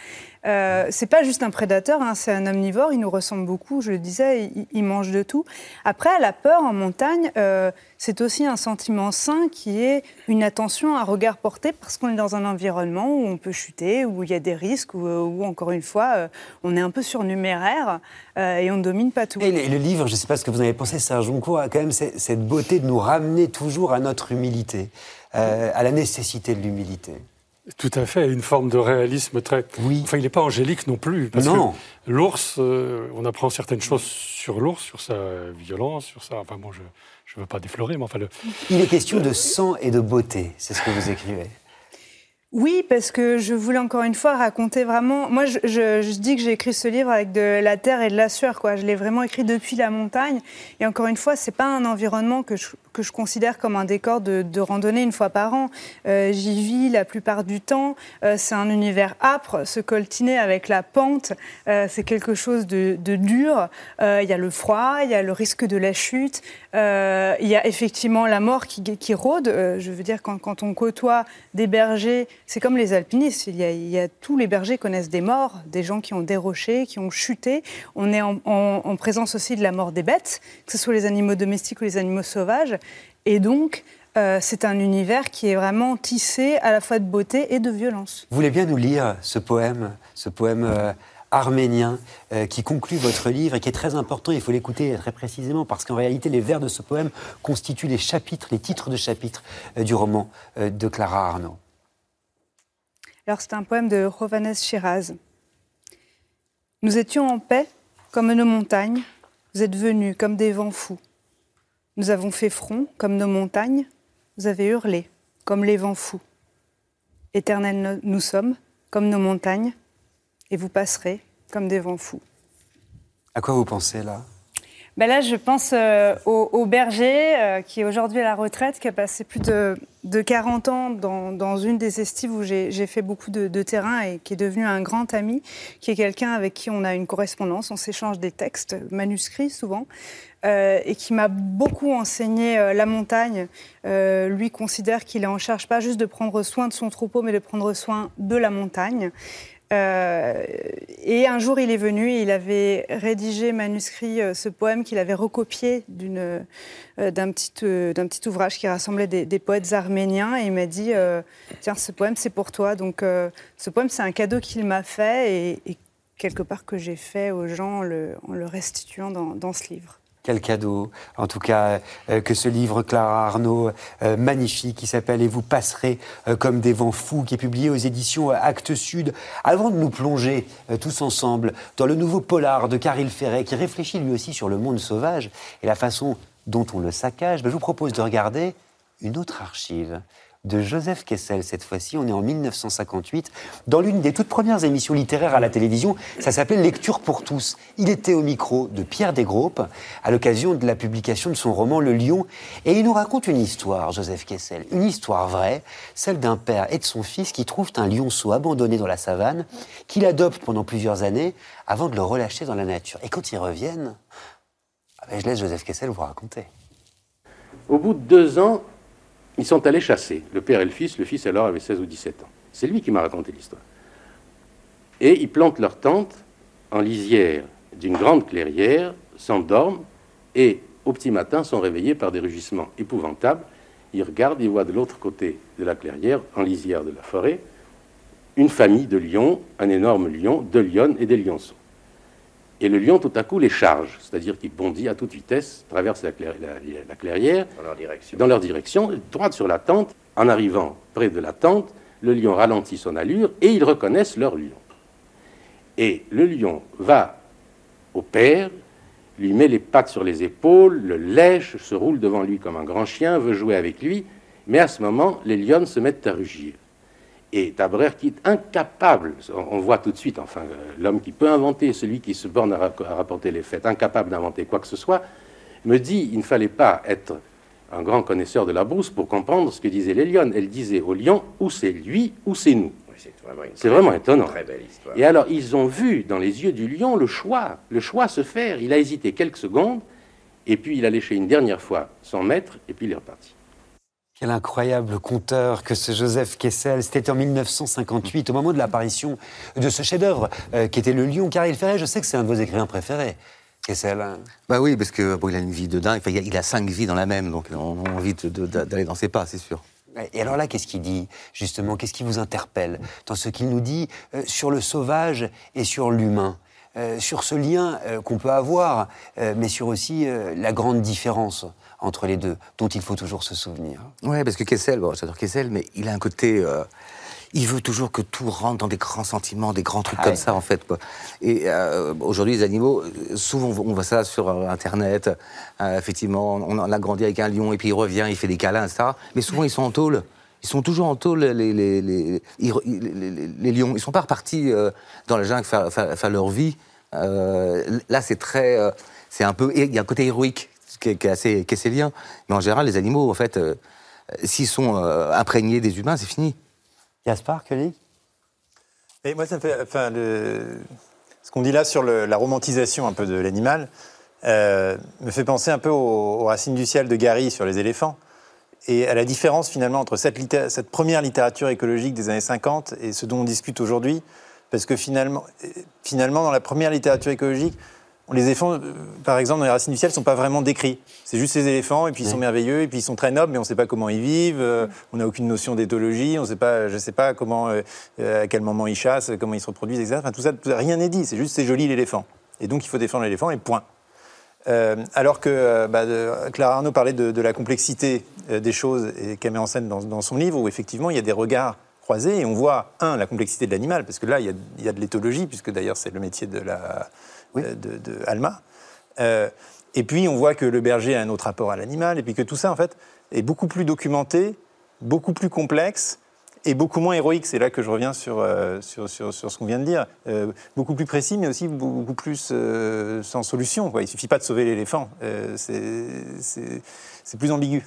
Euh, c'est pas juste un prédateur, hein, c'est un omnivore. Il nous ressemble beaucoup. Je le disais, il, mange de tout. Après, la peur en montagne, euh, c'est aussi un sentiment sain qui est une attention, un regard porté parce qu'on est dans un environnement où on peut chuter, où il y a des risques, où, encore une fois, euh, on est un peu surnuméraire euh, et on ne domine pas tout. Et le, livre, je ne sais pas ce que vous en avez pensé, Serge Junco a quand même cette beauté de nous ramener toujours à notre humilité, euh, à la nécessité de l'humilité. Tout à fait, une forme de réalisme très. Oui. Enfin, il n'est pas angélique non plus. Parce non. que l'ours, on apprend certaines choses sur l'ours, sur sa violence, sur ça. Enfin, bon, je je ne veux pas déflorer, mais enfin... Le... Il est question de sang et de beauté, c'est ce que vous écrivez. Oui, parce que je voulais encore une fois raconter vraiment. Moi, je, dis que j'ai écrit ce livre avec de la terre et de la sueur. Quoi. Je l'ai vraiment écrit depuis la montagne. Et encore une fois, c'est pas un environnement que je, que je considère comme un décor de, randonnée une fois par an. Euh, j'y vis la plupart du temps. Euh, c'est un univers âpre. Se coltiner avec la pente, euh, c'est quelque chose de, dur. Il y a le froid, il y a le risque de la chute. Il y a effectivement la mort qui, rôde. je veux dire, quand, on côtoie des bergers c'est comme les alpinistes. Il y, a, tous les bergers connaissent des morts, des gens qui ont déroché, qui ont chuté. On est en, présence aussi de la mort des bêtes, que ce soit les animaux domestiques ou les animaux sauvages. Et donc, euh, c'est un univers qui est vraiment tissé à la fois de beauté et de violence. Vous voulez bien nous lire ce poème, ce poème euh, arménien euh, qui conclut votre livre et qui est très important, il faut l'écouter très précisément parce qu'en réalité les vers de ce poème constituent les chapitres, les titres de chapitres du roman de Clara Arnaud. Alors c'est un poème de Rovanes Shiraz. Nous étions en paix comme nos montagnes, vous êtes venus comme des vents fous. Nous avons fait front comme nos montagnes, vous avez hurlé comme les vents fous. Éternels nous sommes comme nos montagnes, et vous passerez comme des vents fous. À quoi vous pensez là? Ben là, je pense euh, au, berger euh, qui est aujourd'hui à la retraite, qui a passé plus de, 40 ans dans, une des estives où j'ai fait beaucoup de, terrain et qui est devenu un grand ami, qui est quelqu'un avec qui on a une correspondance, on s'échange des textes, manuscrits souvent, euh, et qui m'a beaucoup enseigné la montagne. lui considère qu'il est en charge pas juste de prendre soin de son troupeau, mais de prendre soin de la montagne. Euh, et un jour, il est venu et il avait rédigé, manuscrit, euh, ce poème qu'il avait recopié euh, d'un petit, petit, ouvrage qui rassemblait des, poètes arméniens. Et il m'a dit Tiens, ce poème, c'est pour toi. Donc, ce poème, c'est un cadeau qu'il m'a fait et, quelque part que j'ai fait aux gens en le, restituant dans ce livre. Quel cadeau. En tout cas, euh, que ce livre, Clara Arnaud, euh, magnifique, qui s'appelle Et vous passerez euh, comme des vents fous, qui est publié aux éditions Actes Sud. Avant de nous plonger tous ensemble dans le nouveau polar de Caril Ferret, qui réfléchit lui aussi sur le monde sauvage et la façon dont on le saccage, ben, je vous propose de regarder une autre archive de Joseph Kessel cette fois-ci. On est en 1958, dans l'une des toutes premières émissions littéraires à la télévision. Ça s'appelait Lecture pour tous. Il était au micro de Pierre Desgroupes à l'occasion de la publication de son roman Le Lion. Et il nous raconte une histoire, Joseph Kessel, une histoire vraie, celle d'un père et de son fils qui trouvent un lionceau abandonné dans la savane, qu'il adopte pendant plusieurs années avant de le relâcher dans la nature. Et quand ils reviennent, ah ben, je laisse Joseph Kessel vous raconter. Au bout de deux ans, ils sont allés chasser, le père et le fils. Le fils alors avait 16 ou 17 ans. C'est lui qui m'a raconté l'histoire. Et ils plantent leur tente en lisière d'une grande clairière, s'endorment et au petit matin sont réveillés par des rugissements épouvantables. Ils regardent, ils voient de l'autre côté de la clairière, en lisière de la forêt, une famille de lions, un énorme lion, deux lionnes et des lionceaux. Et le lion, tout à coup, les charge, c'est-à-dire qu'il bondit à toute vitesse, traverse la, clairière, dans leur direction, dans leur direction droite sur la tente. En arrivant près de la tente, le lion ralentit son allure et ils reconnaissent leur lion. Et le lion va au père, lui met les pattes sur les épaules, le lèche, se roule devant lui comme un grand chien, veut jouer avec lui, mais à ce moment, les lions se mettent à rugir. Et Tabrer qui est incapable, on voit tout de suite, enfin, euh, l'homme qui peut inventer, celui qui se borne à, rapporter les faits, incapable d'inventer quoi que ce soit, me dit il ne fallait pas être un grand connaisseur de la brousse pour comprendre ce que disaient les lionnes. Elle disait au lion, ou c'est lui, ou c'est nous? C'est vraiment, étonnant. Très belle histoire. Et alors, ils ont vu dans les yeux du lion le choix, le choix se faire. Il a hésité quelques secondes, et puis il a léché une dernière fois son maître, et puis il est reparti. Quel incroyable conteur que ce Joseph Kessel. C'était en 1958, au moment de l'apparition de ce chef-d'œuvre euh, qui était Le Lion. Car il ferait, je sais que c'est un de vos écrivains préférés. Kessel. Bah oui, parce que bon, il a une vie de dingue. Enfin, il, a, cinq vies dans la même, donc on a envie d'aller dans ses pas, c'est sûr. Et alors là, qu'est-ce qu'il dit, justement? Qu'est-ce qui vous interpelle dans ce qu'il nous dit euh, sur le sauvage et sur l'humain? Euh, sur ce lien qu'on peut avoir, mais sur aussi la grande différence? Entre les deux, dont il faut toujours se souvenir. Oui, parce que Kessel, bon, j'adore Kessel, mais il a un côté. Euh, il veut toujours que tout rentre dans des grands sentiments, des grands trucs ah comme ça, en fait. Quoi. Et euh, aujourd'hui, les animaux, souvent, on voit ça sur euh, Internet. effectivement, on a grandi avec un lion et puis il revient, il fait des câlins, etc. Mais souvent, ils sont en tôle. Ils sont toujours en tôle, les, les, les, les lions. Ils sont pas repartis dans la jungle faire, faire, leur vie. là, c'est très. c'est un peu. Il y a un côté héroïque qui est, assez kesselien. Mais en général, les animaux, en fait, euh, s'ils sont euh, imprégnés des humains, c'est fini. Gaspard, Kelly Et moi, ça me fait. Enfin, le... Ce qu'on dit là sur la romantisation un peu de l'animal euh, me fait penser un peu aux, Racines du ciel de Gary sur les éléphants et à la différence finalement entre cette, cette, première littérature écologique des années 50 et ce dont on discute aujourd'hui. Parce que finalement, finalement, dans la première littérature écologique, les éléphants, euh, par exemple, dans les racines du ciel, ne sont pas vraiment décrits. C'est juste ces éléphants, et puis ils sont merveilleux, et puis ils sont très nobles, mais on ne sait pas comment ils vivent, euh, on n'a aucune notion d'éthologie, on sait pas, je ne sais pas comment, euh, à quel moment ils chassent, comment ils se reproduisent, etc. Enfin, tout ça, rien n'est dit, c'est juste c'est joli l'éléphant. Et donc il faut défendre l'éléphant, et point. alors que bah, Clara Arnaud parlait de, la complexité des choses et qu'elle met en scène dans, son livre, où effectivement il y a des regards croisés, et on voit, un, la complexité de l'animal, parce que là, il y a, il y a de l'éthologie, puisque d'ailleurs c'est le métier de la euh, de, Alma. Euh, et puis on voit que le berger a un autre rapport à l'animal, et puis que tout ça en fait est beaucoup plus documenté, beaucoup plus complexe et beaucoup moins héroïque. C'est là que je reviens sur, euh, sur, sur, ce qu'on vient de dire. beaucoup plus précis, mais aussi beaucoup plus sans solution. Quoi. Il ne suffit pas de sauver l'éléphant. c'est plus ambigu.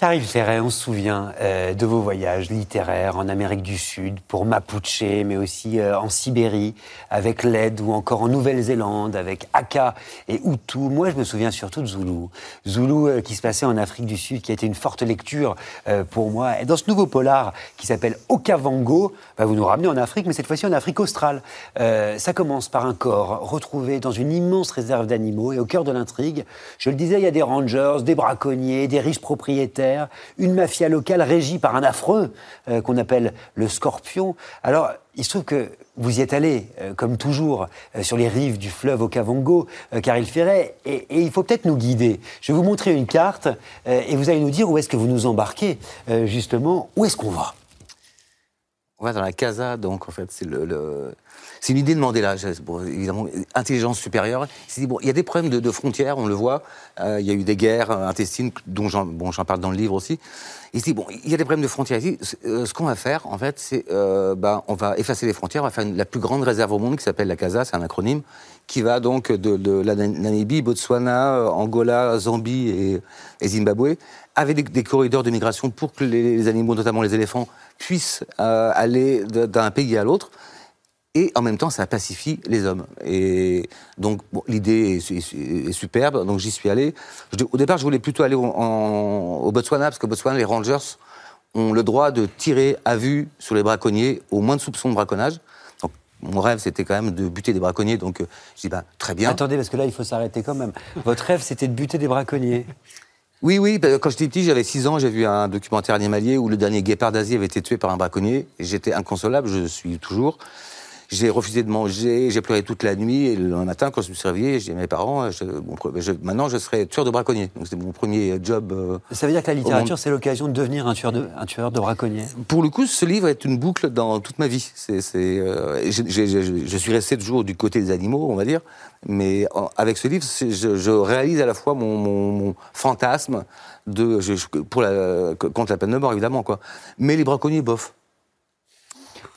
Caril Ferret, on se souvient euh, de vos voyages littéraires en Amérique du Sud, pour Mapuche, mais aussi euh, en Sibérie, avec l'aide, ou encore en Nouvelle-Zélande, avec Aka et Hutu. Moi, je me souviens surtout de Zulu. Zulu euh, qui se passait en Afrique du Sud, qui a été une forte lecture pour moi. Et dans ce nouveau polar qui s'appelle Okavango, bah, vous nous ramenez en Afrique, mais cette fois-ci en Afrique australe. ça commence par un corps retrouvé dans une immense réserve d'animaux, et au cœur de l'intrigue, je le disais, il y a des rangers, des braconniers, des riches propriétaires, une mafia locale régie par un affreux euh, qu'on appelle le Scorpion. Alors, il se trouve que vous y êtes allé, euh, comme toujours, euh, sur les rives du fleuve Okavango, car il ferait, et, et, il faut peut-être nous guider. Je vais vous montrer une carte, et vous allez nous dire où est-ce que vous nous embarquez, justement, où est-ce qu'on va? On va dans la Casa, donc en fait, c'est le c'est une idée de Mandela, bon, évidemment, intelligence supérieure. Il bon, il y a des problèmes de, frontières, on le voit. Euh, il y a eu des guerres intestines, dont j'en parle dans le livre aussi. Il dit, bon, il y a des problèmes de frontières. Il dit, euh, ce qu'on va faire, en fait, c'est, euh, ben, on va effacer les frontières, on va faire la plus grande réserve au monde qui s'appelle la CASA, c'est un acronyme, qui va donc de, la Namibie, Botswana, Angola, Zambie et, Zimbabwe, avec des, corridors de migration pour que les, animaux, notamment les éléphants, puissent aller d'un pays à l'autre et en même temps, ça pacifie les hommes. Et donc, l'idée est, superbe, donc j'y suis allé. au départ, je voulais plutôt aller au, Botswana, parce qu'au Botswana, les rangers ont le droit de tirer à vue sur les braconniers au moins de soupçons de braconnage. Donc, mon rêve, c'était quand même de buter des braconniers, donc euh, je dis, bah, très bien. Attendez, parce que là, il faut s'arrêter quand même. Votre rêve, c'était de buter des braconniers oui, oui, quand j'étais petit, j'avais 6 ans, j'ai vu un documentaire animalier où le dernier guépard d'Asie avait été tué par un braconnier. J'étais inconsolable, je suis toujours. J'ai refusé de manger, j'ai pleuré toute la nuit. Et le matin, quand je me suis réveillé, j'ai dit à mes parents, maintenant je serai tueur de braconnier. Donc c'était mon premier job. Euh, ça veut dire que la littérature, c'est l'occasion de devenir un tueur de, un tueur de braconnier Pour le coup, ce livre est une boucle dans toute ma vie. C'est, euh, je suis resté toujours du côté des animaux, on va dire. Mais avec ce livre, je, réalise à la fois mon, fantasme de, pour la, contre la peine de mort, évidemment. Quoi. Mais les braconniers, bof.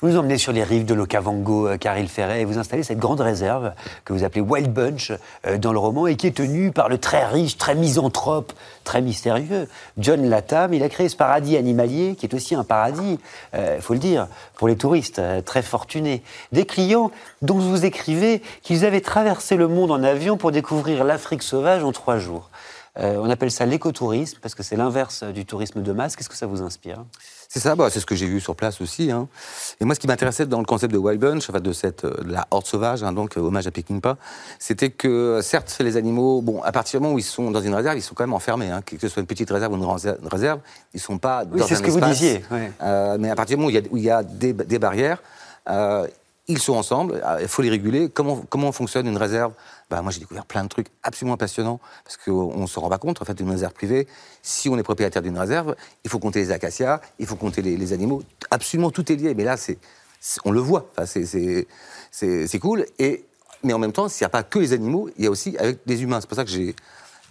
Vous nous emmenez sur les rives de l'Okavango, euh, Caril Ferret, et vous installez cette grande réserve que vous appelez Wild Bunch euh, dans le roman et qui est tenue par le très riche, très misanthrope, très mystérieux John Latham. Il a créé ce paradis animalier qui est aussi un paradis, il euh, faut le dire, pour les touristes très fortunés. Des clients dont vous écrivez qu'ils avaient traversé le monde en avion pour découvrir l'Afrique sauvage en trois jours. on appelle ça l'écotourisme parce que c'est l'inverse du tourisme de masse. Qu'est-ce que ça vous inspire? C'est ça, bah, c'est ce que j'ai vu sur place aussi. Hein. Et moi, ce qui m'intéressait dans le concept de Wild Bunch, enfin, de, cette, euh, la horde sauvage, hein, donc euh, hommage à Peckinpah, c'était que, certes, les animaux, bon, à partir du moment où ils sont dans une réserve, ils sont quand même enfermés. Hein, que ce soit une petite réserve ou une réserve, ils ne sont pas oui, c'est ce que vous disiez. Euh, mais à partir du moment où il y a, des, barrières, ils sont ensemble, il faut les réguler. Comment, comment fonctionne une réserve bah, moi j'ai découvert plein de trucs absolument passionnants, parce qu'on ne se rend pas compte, en fait, d'une réserve privée, si on est propriétaire d'une réserve, il faut compter les acacias, il faut compter les, animaux, absolument tout est lié, mais là, c'est, on le voit, enfin, c'est cool, et, mais en même temps, s'il n'y a pas que les animaux, il y a aussi avec des humains, c'est pour ça que j'ai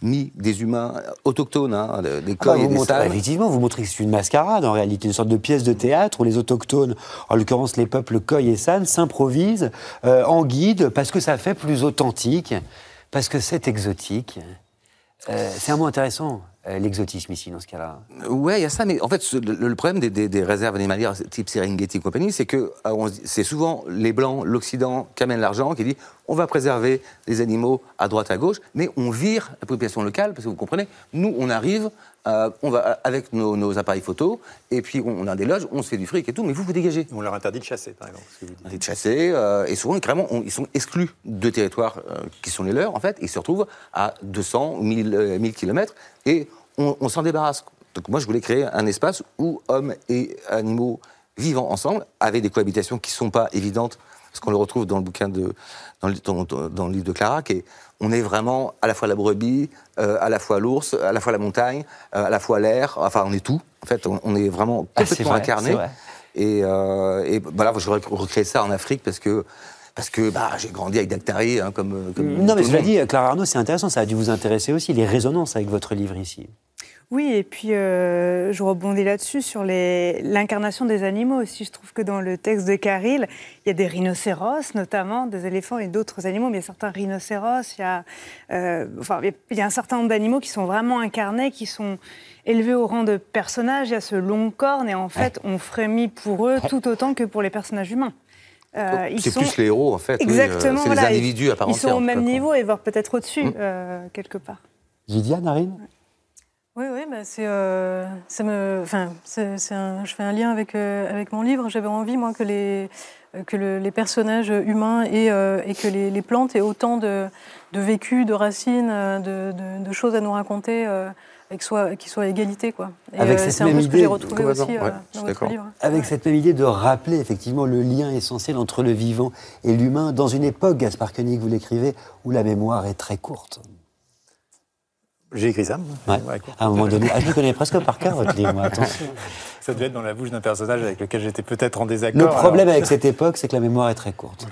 mis des humains autochtones, hein, des ah bah, et des montrez, Effectivement, vous montrez que c'est une mascarade en réalité, une sorte de pièce de théâtre où les autochtones, en l'occurrence les peuples Khoi et San, s'improvisent euh, en guide parce que ça fait plus authentique, parce que c'est exotique. Euh, c'est un mot intéressant. Euh, l'exotisme ici, dans ce cas-là. Ouais, il y a ça, mais en fait, le, problème des, réserves animalières type Serengeti et compagnie, c'est que c'est souvent les Blancs, l'Occident qui amènent l'argent, qui dit on va préserver les animaux à droite, à gauche, mais on vire la population locale, parce que vous comprenez, nous, on arrive, euh, on va avec nos, appareils photo, et puis on, a des loges, on se fait du fric et tout, mais vous, vous dégagez. On leur interdit de chasser, par exemple. Ce que vous de chasser, euh, et souvent, carrément, ils sont exclus de territoires euh, qui sont les leurs, en fait, ils se retrouvent à 200 ou 1000, 1000 km, et on, on s'en débarrasse. Donc moi, je voulais créer un espace où hommes et animaux vivent ensemble, avec des cohabitations qui ne sont pas évidentes parce qu'on le retrouve dans le bouquin de, dans le, dans, le livre de Clara, qui est, on est vraiment à la fois la brebis, euh, à la fois l'ours, à la fois la montagne, euh, à la fois l'air, enfin on est tout. En fait, on, est vraiment ah, complètement incarné. Et, euh, et voilà, je voudrais recréer ça en Afrique parce que parce que bah, j'ai grandi avec Dactari, hein, comme, comme, Non, mais cela dit, Clara Arnaud, c'est intéressant, ça a dû vous intéresser aussi, les résonances avec votre livre ici. Oui, et puis euh, je rebondis là-dessus sur l'incarnation des animaux aussi. Je trouve que dans le texte de Caril, il y a des rhinocéros notamment, des éléphants et d'autres animaux, mais il y a certains rhinocéros, il y a, euh, enfin, il y a un certain nombre d'animaux qui sont vraiment incarnés, qui sont élevés au rang de personnages. Il y a ce long corne et en fait, on frémit pour eux tout autant que pour les personnages humains. Euh, c'est plus les héros en fait. Exactement. c'est les individus à part Ils sont au même niveau et voire peut-être au-dessus mmh. quelque part. Lydia, Narine? Oui, oui, bah c'est, euh, ça me, enfin, c'est, un, je fais un lien avec, euh, avec mon livre. J'avais envie, moi, que les, que les personnages humains et, euh, et que les, les, plantes aient autant de, de vécu, de racines, de, de, choses à nous raconter. et qui soit, qui soit à égalité. Quoi. avec cette c'est même un idée, que j'ai retrouvé aussi dans votre livre. Avec cette même idée de rappeler effectivement le lien essentiel entre le vivant et l'humain dans une époque, Gaspard Koenig, vous l'écrivez, où la mémoire est très courte. J'ai écrit ça. À un moment donné, ah, je le connais presque par cœur, votre livre, attention. Ça devait être dans la bouche d'un personnage avec lequel j'étais peut-être en désaccord. Le problème avec cette époque, c'est que la mémoire est très courte.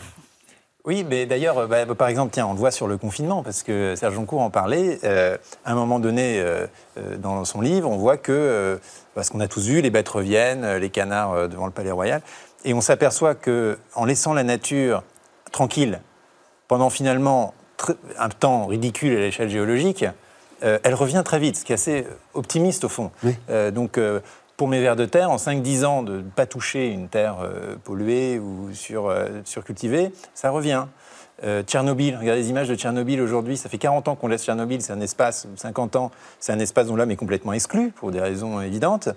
Oui, mais d'ailleurs, bah, par exemple, tiens, on le voit sur le confinement, parce que Serge Joncourt en parlait. Euh, à un moment donné, euh, euh, dans son livre, on voit que, parce qu'on a tous vu, les bêtes reviennent, les canards devant le Palais Royal, et on s'aperçoit que, en laissant la nature tranquille, pendant finalement un temps ridicule à l'échelle géologique, euh, elle revient très vite, ce qui est assez optimiste au fond. Euh, donc, euh, pour mes vers de terre, en 5-10 ans, de ne pas toucher une terre polluée ou sur, surcultivée, ça revient. Tchernobyl, regardez les images de Tchernobyl aujourd'hui, ça fait 40 ans qu'on laisse Tchernobyl, c'est un espace, 50 ans, c'est un espace dont l'homme est complètement exclu, pour des raisons évidentes.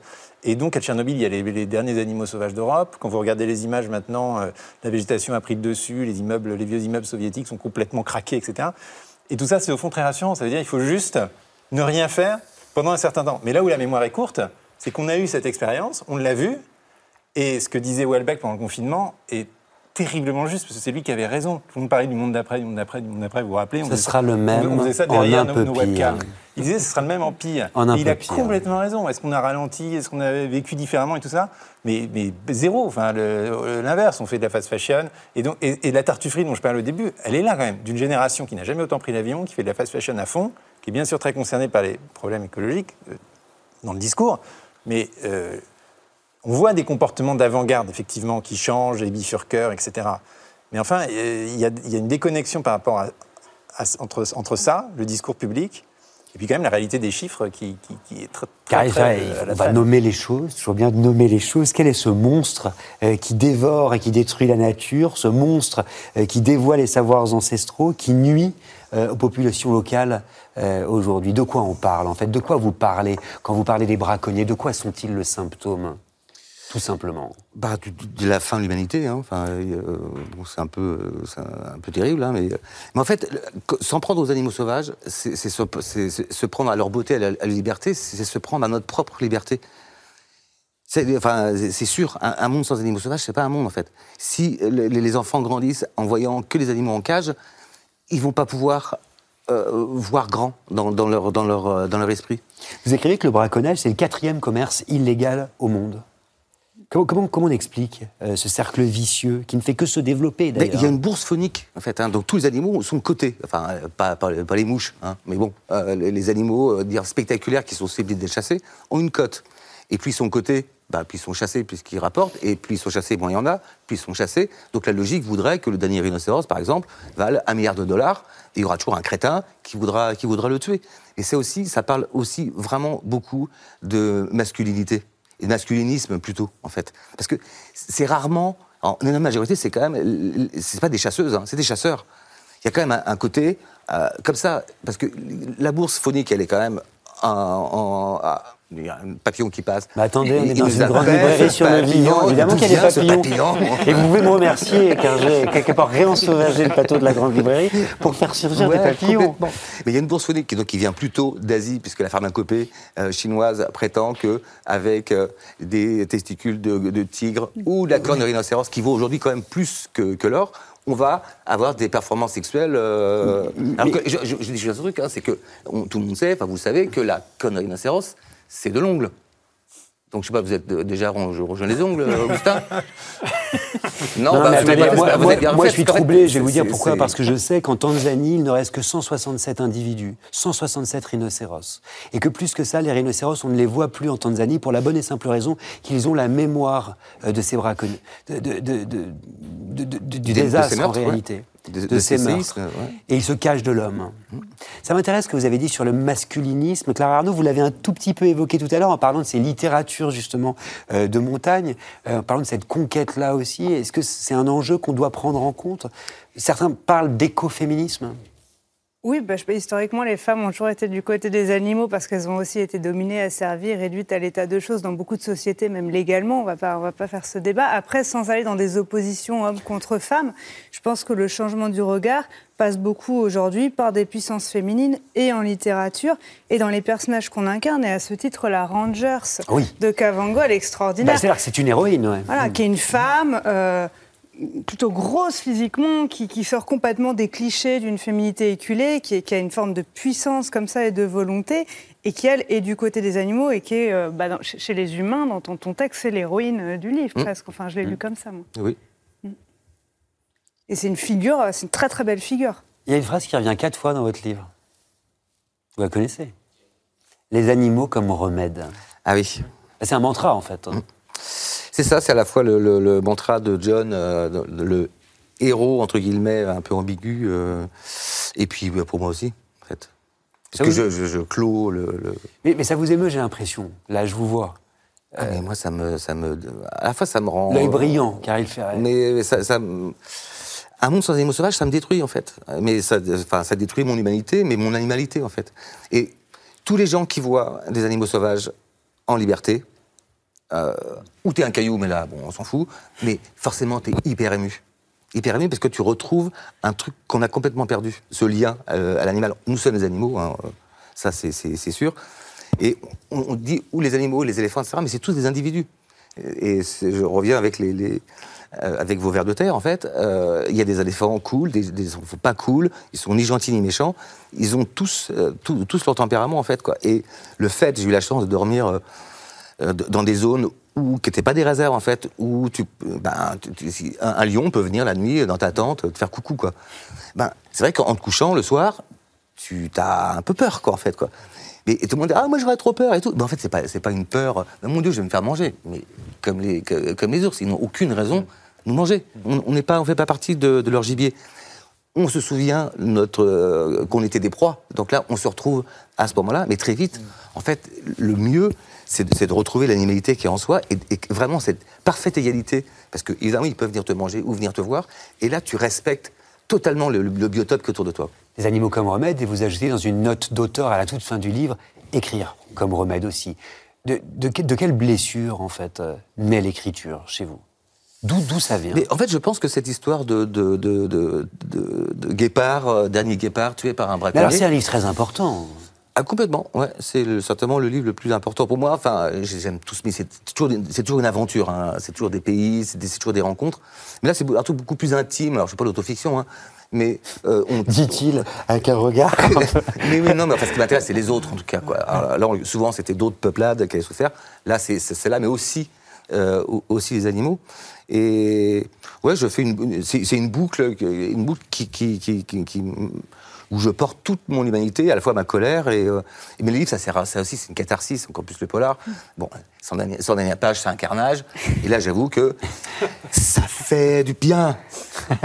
Et donc à Tchernobyl, il y a les, derniers animaux sauvages d'Europe. Quand vous regardez les images maintenant, la végétation a pris le dessus, les immeubles, les vieux immeubles soviétiques sont complètement craqués, etc. Et tout ça, c'est au fond très rassurant. Ça veut dire qu'il faut juste ne rien faire pendant un certain temps. Mais là où la mémoire est courte, c'est qu'on a eu cette expérience, on l'a vu, et ce que disait Welbeck pendant le confinement est terriblement juste, parce que c'est lui qui avait raison. Tout le monde parlait du monde d'après, du monde d'après, du monde d'après, vous vous rappelez Ce sera le même on, faisait ça derrière nos, webcams. Il disait ce sera le même en pire. il a complètement raison. Est-ce qu'on a ralenti? Est-ce qu'on a vécu différemment et tout ça? Mais, mais, zéro. Enfin, l'inverse. On fait de la fast fashion. Et, donc, et, la tartufferie dont je parlais au début, elle est là quand même, d'une génération qui n'a jamais autant pris l'avion, qui fait de la fast fashion à fond, qui est bien sûr très concernée par les problèmes écologiques euh, dans le discours. Mais euh, on voit des comportements d'avant-garde, effectivement, qui changent, les bifurqueurs, etc. Mais enfin, il y, a une déconnexion par rapport à, entre, entre ça, le discours public, et puis quand même la réalité des chiffres qui, est très, très, très euh, On va nommer les choses, toujours bien de nommer les choses. Quel est ce monstre euh, qui dévore et qui détruit la nature, ce monstre euh, qui dévoie les savoirs ancestraux, qui nuit aux populations locales aujourd'hui? De quoi on parle en fait? De quoi vous parlez quand vous parlez des braconniers? De quoi sont-ils le symptôme? Tout simplement bah, de, la fin de l'humanité. Hein. Enfin, euh, c'est un peu, un peu terrible, hein, mais, mais, en fait, s'en prendre aux animaux sauvages, c'est se, prendre à leur beauté, à la, liberté, c'est se prendre à notre propre liberté. C'est enfin, sûr, un, monde sans animaux sauvages, c'est pas un monde en fait. Si les, enfants grandissent en voyant que les animaux en cage, ils vont pas pouvoir euh, voir grand dans, dans, leur, dans, leur, dans leur esprit. Vous écrivez que le braconnage, c'est le quatrième commerce illégal au monde. Comment, on explique euh, ce cercle vicieux qui ne fait que se développer Il y a une bourse phonique, en fait. Hein. donc tous les animaux sont cotés. Enfin, euh, pas, pas, les mouches, hein. mais bon, euh, les, animaux dire spectaculaires qui sont susceptibles d'être chassés ont une cote. Et puis ils sont cotés, bah, puis ils sont chassés puisqu'ils rapportent, et puis ils sont chassés, bon, il y en a, puis ils sont chassés. Donc la logique voudrait que le dernier rhinocéros, par exemple, vale un milliard de dollars, et il y aura toujours un crétin qui voudra, qui voudra le tuer. Et c'est aussi, ça parle aussi vraiment beaucoup de masculinité et masculinisme plutôt, en fait. Parce que c'est rarement, en énorme majorité, c'est quand même, c'est pas des chasseuses, hein, c'est des chasseurs. Il y a quand même un, côté euh, comme ça, parce que la bourse phonique, elle est quand même en, un papillon qui passe. Mais attendez, on est dans une grande librairie sur le vivant. Évidemment qu'il y a des papillons. Et vous pouvez me remercier, car j'ai quelque part réensauvagé le plateau de la grande librairie pour faire surgir des papillons. Mais il y a une bourse phonique qui, donc, qui vient plutôt d'Asie, puisque la pharmacopée euh, chinoise prétend qu'avec euh, des testicules de, tigre ou de la corne de rhinocéros, qui vaut aujourd'hui quand même plus que, que l'or, on va avoir des performances sexuelles. Euh, alors que, je, je, dis juste un truc, hein, c'est que tout le monde sait, enfin vous savez, que la conne de rhinocéros, c'est de l'ongle. Donc, je sais pas, vous êtes déjà rejoint les ongles, Augustin Non, bah, moi, je suis troublé, je vais vous dire pourquoi. Parce que je sais qu'en Tanzanie, il ne reste que 167 individus, 167 rhinocéros. Et que plus que ça, les rhinocéros, on ne les voit plus en Tanzanie pour la bonne et simple raison qu'ils ont la mémoire euh, de ces braconniers, du désastre en réalité de, ces meurtres. Et il se cache de l'homme. Ça m'intéresse ce que vous avez dit sur le masculinisme. Clara Arnaud, vous l'avez un tout petit peu évoqué tout à l'heure en parlant de ces littératures justement euh, de montagne, euh, en parlant de cette conquête-là aussi. Est-ce que c'est un enjeu qu'on doit prendre en compte? Certains parlent d'écoféminisme. Oui, bah, historiquement, les femmes ont toujours été du côté des animaux parce qu'elles ont aussi été dominées, asservies, réduites à l'état de choses dans beaucoup de sociétés, même légalement. On ne va pas faire ce débat. Après, sans aller dans des oppositions hommes contre femmes, je pense que le changement du regard passe beaucoup aujourd'hui par des puissances féminines et en littérature et dans les personnages qu'on incarne. Et à ce titre, la Rangers de Cavango, elle est extraordinaire. Bah, c'est-à-dire que c'est une héroïne, Voilà, qui est une femme. Euh, plutôt grosse physiquement, qui, sort complètement des clichés d'une féminité éculée, qui, a une forme de puissance comme ça et de volonté, et qui, elle, est du côté des animaux et qui est, euh, bah, chez les humains, dans ton, texte, c'est l'héroïne euh, du livre, mmh. presque. Enfin, je l'ai lu mmh. comme ça, moi. Oui. Mmh. Et c'est une figure, euh, c'est une très très belle figure. Il y a une phrase qui revient quatre fois dans votre livre. Vous la connaissez? Les animaux comme remède. Ah oui. C'est un mantra, en fait. Hein. C'est ça, c'est à la fois le, mantra de John, euh, le héros, entre guillemets, un peu ambigu, euh, et puis bah, pour moi aussi, en fait. Parce que je, je, clôt le. Mais, ça vous émeut, j'ai l'impression. Là, je vous vois. Ah, mais moi, ça me, ça me. À la fois, ça me rend. L'œil brillant, car il fait. Mais ça, ça Un monde sans animaux sauvages, ça me détruit, en fait. Mais ça, enfin, ça détruit mon humanité, mais mon animalité, en fait. Et tous les gens qui voient des animaux sauvages en liberté, euh, ou t'es un caillou, mais là, bon, on s'en fout, mais forcément, t'es hyper ému. Hyper ému parce que tu retrouves un truc qu'on a complètement perdu, ce lien euh, à l'animal. Nous sommes des animaux, hein, euh, ça c'est sûr. Et on, dit ou les animaux, les éléphants, etc., mais c'est tous des individus. Et, je reviens avec les, avec vos vers de terre, en fait, il y a des éléphants cool, des, des éléphants pas cool, ils sont ni gentils ni méchants, ils ont tous, tous leur tempérament, en fait. Et le fait, j'ai eu la chance de dormir euh, dans des zones où, qui n'étaient pas des réserves en fait, où ben, un, lion peut venir la nuit dans ta tente te faire coucou quoi. Ben, c'est vrai qu'en te couchant le soir, tu as un peu peur, quoi, en fait, quoi. Mais, et tout le monde dit, ah, moi j'aurais trop peur et tout. Mais en fait, c'est pas, pas une peur, mon Dieu, je vais me faire manger. Mais comme les, comme les ours, ils n'ont aucune raison de nous manger. On ne on fait pas partie de, leur gibier. On se souvient euh, qu'on était des proies. Donc là, on se retrouve à ce moment-là, mais très vite. En fait, le mieux, c'est de, de, retrouver l'animalité qui est en soi et, et, vraiment cette parfaite égalité. Parce que, évidemment, ils peuvent venir te manger ou venir te voir. Et là, tu respectes totalement le, le biotope qui est autour de toi. Des animaux comme remède, et vous ajoutez dans une note d'auteur à la toute fin du livre, écrire comme remède aussi. De, de, de quelle blessure, en fait, euh, naît l'écriture chez vous? D'où ça vient? Mais En fait, je pense que cette histoire de, de, de, de, de guépard, euh, dernier guépard tué par un braconnier... alors, c'est un livre très important. Ah, complètement, ouais. C'est certainement le livre le plus important pour moi. Enfin, j'aime tous, mais c'est toujours, toujours, une aventure. Hein. C'est toujours des pays, c'est toujours des rencontres. Mais là, c'est un truc beaucoup plus intime. Alors, je ne pas l'autofiction, hein, mais euh, on... dit-il avec un regard. mais oui, non, mais enfin, ce qui m'intéresse, c'est les autres en tout cas. Quoi. Alors, souvent, c'était d'autres peuplades qui avaient souffert. Là, c'est là, mais aussi, euh, aussi les animaux. Et ouais, je fais une, c'est une boucle, une boucle qui, qui, qui, qui où je porte toute mon humanité, à la fois ma colère et, euh, et mes livres, ça sert à ça aussi, c'est une catharsis, encore plus le polar. Bon, son dernière, page, c'est un carnage, et là, j'avoue que ça fait du bien.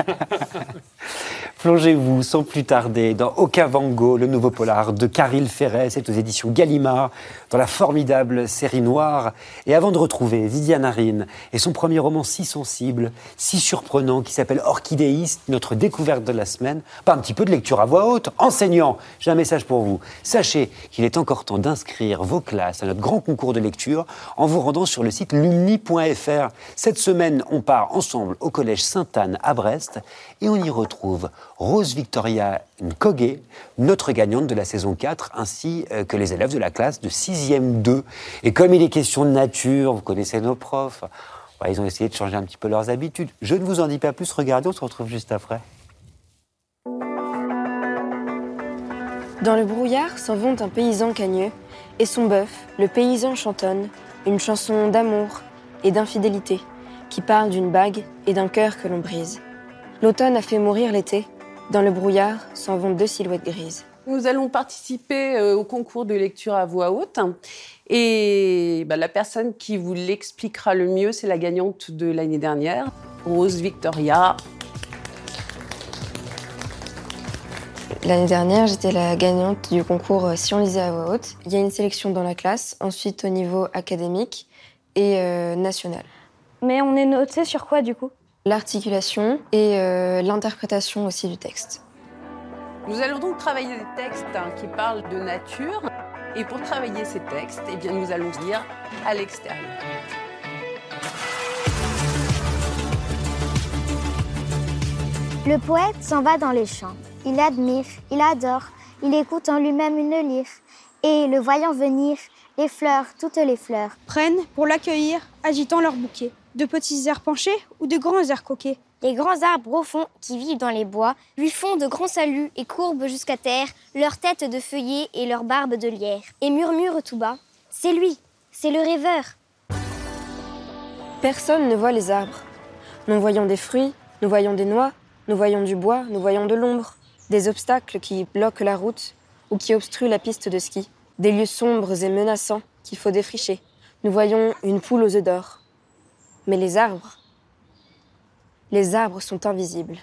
Plongez-vous sans plus tarder dans Okavango, le nouveau polar de Caril Ferret, c'est aux éditions Gallimard, dans la formidable série noire. Et avant de retrouver Viviane Arine et son premier roman si sensible, si surprenant, qui s'appelle Orchidéiste, notre découverte de la semaine, pas un petit peu de lecture à voix haute. Enseignant, j'ai un message pour vous. Sachez qu'il est encore temps d'inscrire vos classes à notre grand concours de lecture en vous rendant sur le site lumni.fr. Cette semaine, on part ensemble au collège Sainte-Anne à Brest et on y retrouve Rose Victoria Nkogé, notre gagnante de la saison 4, ainsi euh, que les élèves de la classe de 6e 2. Et comme il est question de nature, vous connaissez nos profs, ils ont essayé de changer un petit peu leurs habitudes. Je ne vous en dis pas plus, regardez, on se retrouve juste après. Dans le brouillard s'en vont un paysan cagneux et son bœuf, le paysan chantonne, une chanson d'amour et d'infidélité qui parle d'une bague et d'un cœur que l'on brise. L'automne a fait mourir l'été. Dans le brouillard s'en vont deux silhouettes grises. Nous allons participer euh, au concours de lecture à voix haute. Et bah, la personne qui vous l'expliquera le mieux, c'est la gagnante de l'année dernière, Rose Victoria. L'année dernière, j'étais la gagnante du concours euh, Si on lisait à voix haute. Il y a une sélection dans la classe, ensuite au niveau académique et euh, national. Mais on est noté sur quoi du coup? L'articulation et euh, l'interprétation aussi du texte. Nous allons donc travailler des textes hein, qui parlent de nature. Et pour travailler ces textes, eh bien, nous allons lire à l'extérieur. Le poète s'en va dans les champs. Il admire, il adore, il écoute en lui-même une lyre. Et le voyant venir, les fleurs, toutes les fleurs, prennent pour l'accueillir, agitant leur bouquet de petits airs penchés ou de grands airs coquets Les grands arbres au fond qui vivent dans les bois lui font de grands saluts et courbent jusqu'à terre leurs têtes de feuillets et leurs barbes de lierre et murmurent tout bas C'est lui, c'est le rêveur. Personne ne voit les arbres. Nous voyons des fruits, nous voyons des noix, nous voyons du bois, nous voyons de l'ombre, des obstacles qui bloquent la route ou qui obstruent la piste de ski, des lieux sombres et menaçants qu'il faut défricher. Nous voyons une poule aux œufs d'or, mais les arbres, les arbres sont invisibles.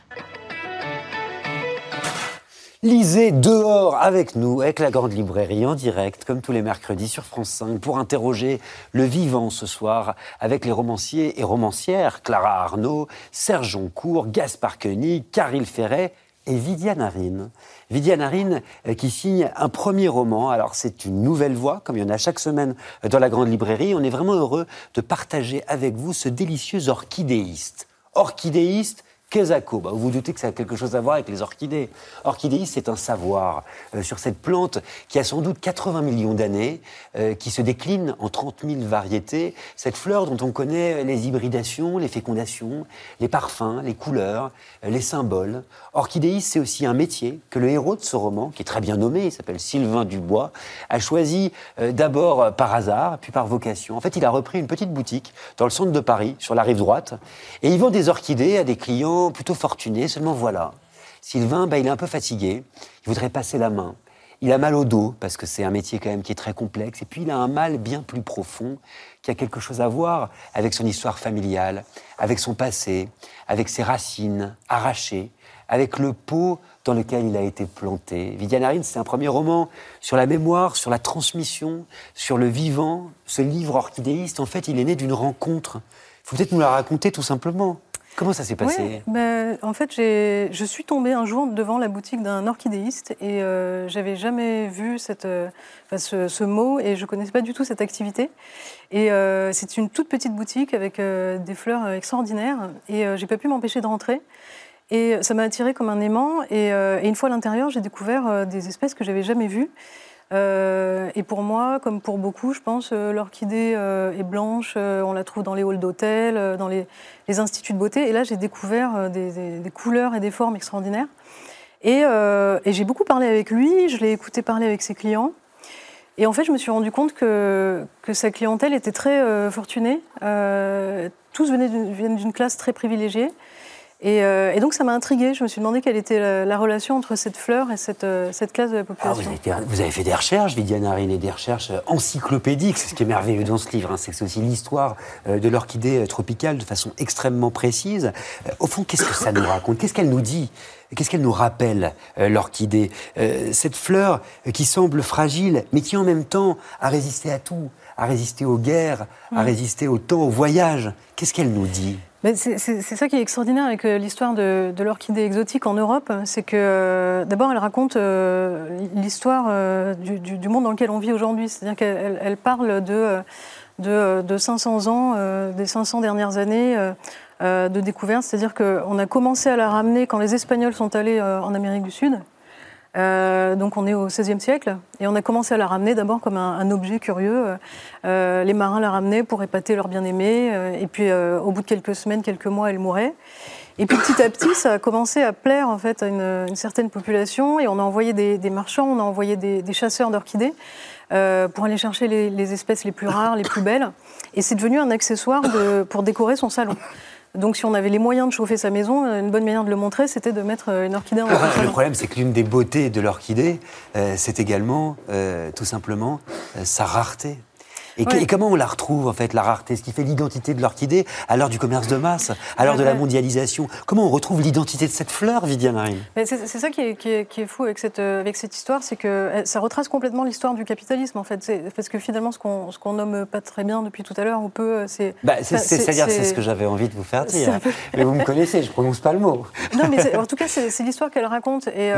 Lisez dehors avec nous, avec la Grande Librairie en direct, comme tous les mercredis sur France 5, pour interroger le vivant ce soir avec les romanciers et romancières Clara Arnaud, Serge Joncourt, Gaspard Koenig, Caril Ferret et Viviane Arine. Viviane Arine euh, qui signe un premier roman. Alors c'est une nouvelle voix, comme il y en a chaque semaine euh, dans la grande librairie. On est vraiment heureux de partager avec vous ce délicieux orchidéiste. Orchidéiste Bah, vous vous doutez que ça a quelque chose à voir avec les orchidées. Orchidéis, c'est un savoir euh, sur cette plante qui a sans doute 80 millions d'années, euh, qui se décline en 30 000 variétés. Cette fleur dont on connaît les hybridations, les fécondations, les parfums, les couleurs, euh, les symboles. Orchidéis, c'est aussi un métier que le héros de ce roman, qui est très bien nommé, il s'appelle Sylvain Dubois, a choisi d'abord par hasard, puis par vocation. En fait, il a repris une petite boutique dans le centre de Paris, sur la rive droite, et il vend des orchidées à des clients plutôt fortuné, seulement voilà. Sylvain, bah, il est un peu fatigué. Il voudrait passer la main. Il a mal au dos, parce que c'est un métier quand même qui est très complexe. Et puis il a un mal bien plus profond, qui a quelque chose à voir avec son histoire familiale, avec son passé, avec ses racines arrachées, avec le pot dans lequel il a été planté. Vidianarine, c'est un premier roman sur la mémoire, sur la transmission, sur le vivant. Ce livre orchidéiste, en fait, il est né d'une rencontre. Il faut peut-être nous la raconter tout simplement. Comment ça s'est passé ben, En fait, je suis tombée un jour devant la boutique d'un orchidéiste et euh, j'avais jamais vu cette, euh, ce, mot et je ne connaissais pas du tout cette activité. Et euh, c'est une toute petite boutique avec euh, des fleurs extraordinaires et j'ai pas pu m'empêcher de rentrer. Et ça m'a attiré comme un aimant. Et, et une fois à l'intérieur, j'ai découvert des espèces que j'avais jamais vues. Euh, et pour moi, comme pour beaucoup, je pense, euh, l'orchidée euh, est blanche, on la trouve dans les halls d'hôtel, dans les, instituts de beauté. Et là, j'ai découvert des, couleurs et des formes extraordinaires. Et, j'ai beaucoup parlé avec lui, je l'ai écouté parler avec ses clients. Et en fait, je me suis rendu compte que, que sa clientèle était très fortunée. tous venaient d'une classe très privilégiée. Euh, et, donc ça m'a intriguée. Je me suis demandé quelle était la, relation entre cette fleur et cette, euh, cette classe de la population. Ah, vous, avez fait des recherches, Vidiane et des recherches euh, encyclopédiques. C'est ce qui est merveilleux dans ce livre. Hein. c'est aussi l'histoire de l'orchidée tropicale de façon extrêmement précise. Au fond, qu'est-ce que ça nous raconte? Qu'est-ce qu'elle nous dit? Qu'est-ce qu'elle nous rappelle, l'orchidée? Cette fleur qui semble fragile, mais qui en même temps a résisté à tout, a résisté aux guerres, a mm. résisté au temps, au voyage. Qu'est-ce qu'elle nous dit c'est ça qui est extraordinaire avec euh, l'histoire de, l'orchidée exotique en Europe, c'est que euh, d'abord elle raconte euh, l'histoire du, monde dans lequel on vit aujourd'hui, c'est-à-dire qu'elle parle de, de, 500 ans, des 500 dernières années de découverte, c'est-à-dire qu'on a commencé à la ramener quand les Espagnols sont allés en Amérique du Sud, euh, donc on est au XVIe siècle et on a commencé à la ramener d'abord comme un, objet curieux. Euh, les marins la ramenaient pour épater leur bien-aimé euh, et puis au bout de quelques semaines, quelques mois, elle mourait. Et puis petit à petit, ça a commencé à plaire en fait à une, certaine population et on a envoyé des, marchands, on a envoyé des, chasseurs d'orchidées pour aller chercher les, espèces les plus rares, les plus belles. Et c'est devenu un accessoire pour décorer son salon. Donc, si on avait les moyens de chauffer sa maison, une bonne manière de le montrer, c'était de mettre euh, une orchidée en Le problème, c'est que l'une des beautés de l'orchidée, euh, c'est également, euh, tout simplement, sa rareté. Et, comment on la retrouve, en fait, la rareté? Ce qui fait l'identité de l'orchidée à l'heure du commerce de masse, à l'heure de la mondialisation? Comment on retrouve l'identité de cette fleur, Viviane Marine C'est ça qui est, qui, est, fou avec cette, euh, avec cette histoire, c'est que euh, ça retrace complètement l'histoire du capitalisme, en fait. Parce que finalement, ce qu'on qu nomme pas très bien depuis tout à l'heure, on peut. Euh, c'est bah, C'est-à-dire, c'est ce que j'avais envie de vous faire dire. mais vous me connaissez, je prononce pas le mot. Non, mais en tout cas, c'est l'histoire qu'elle raconte. Et,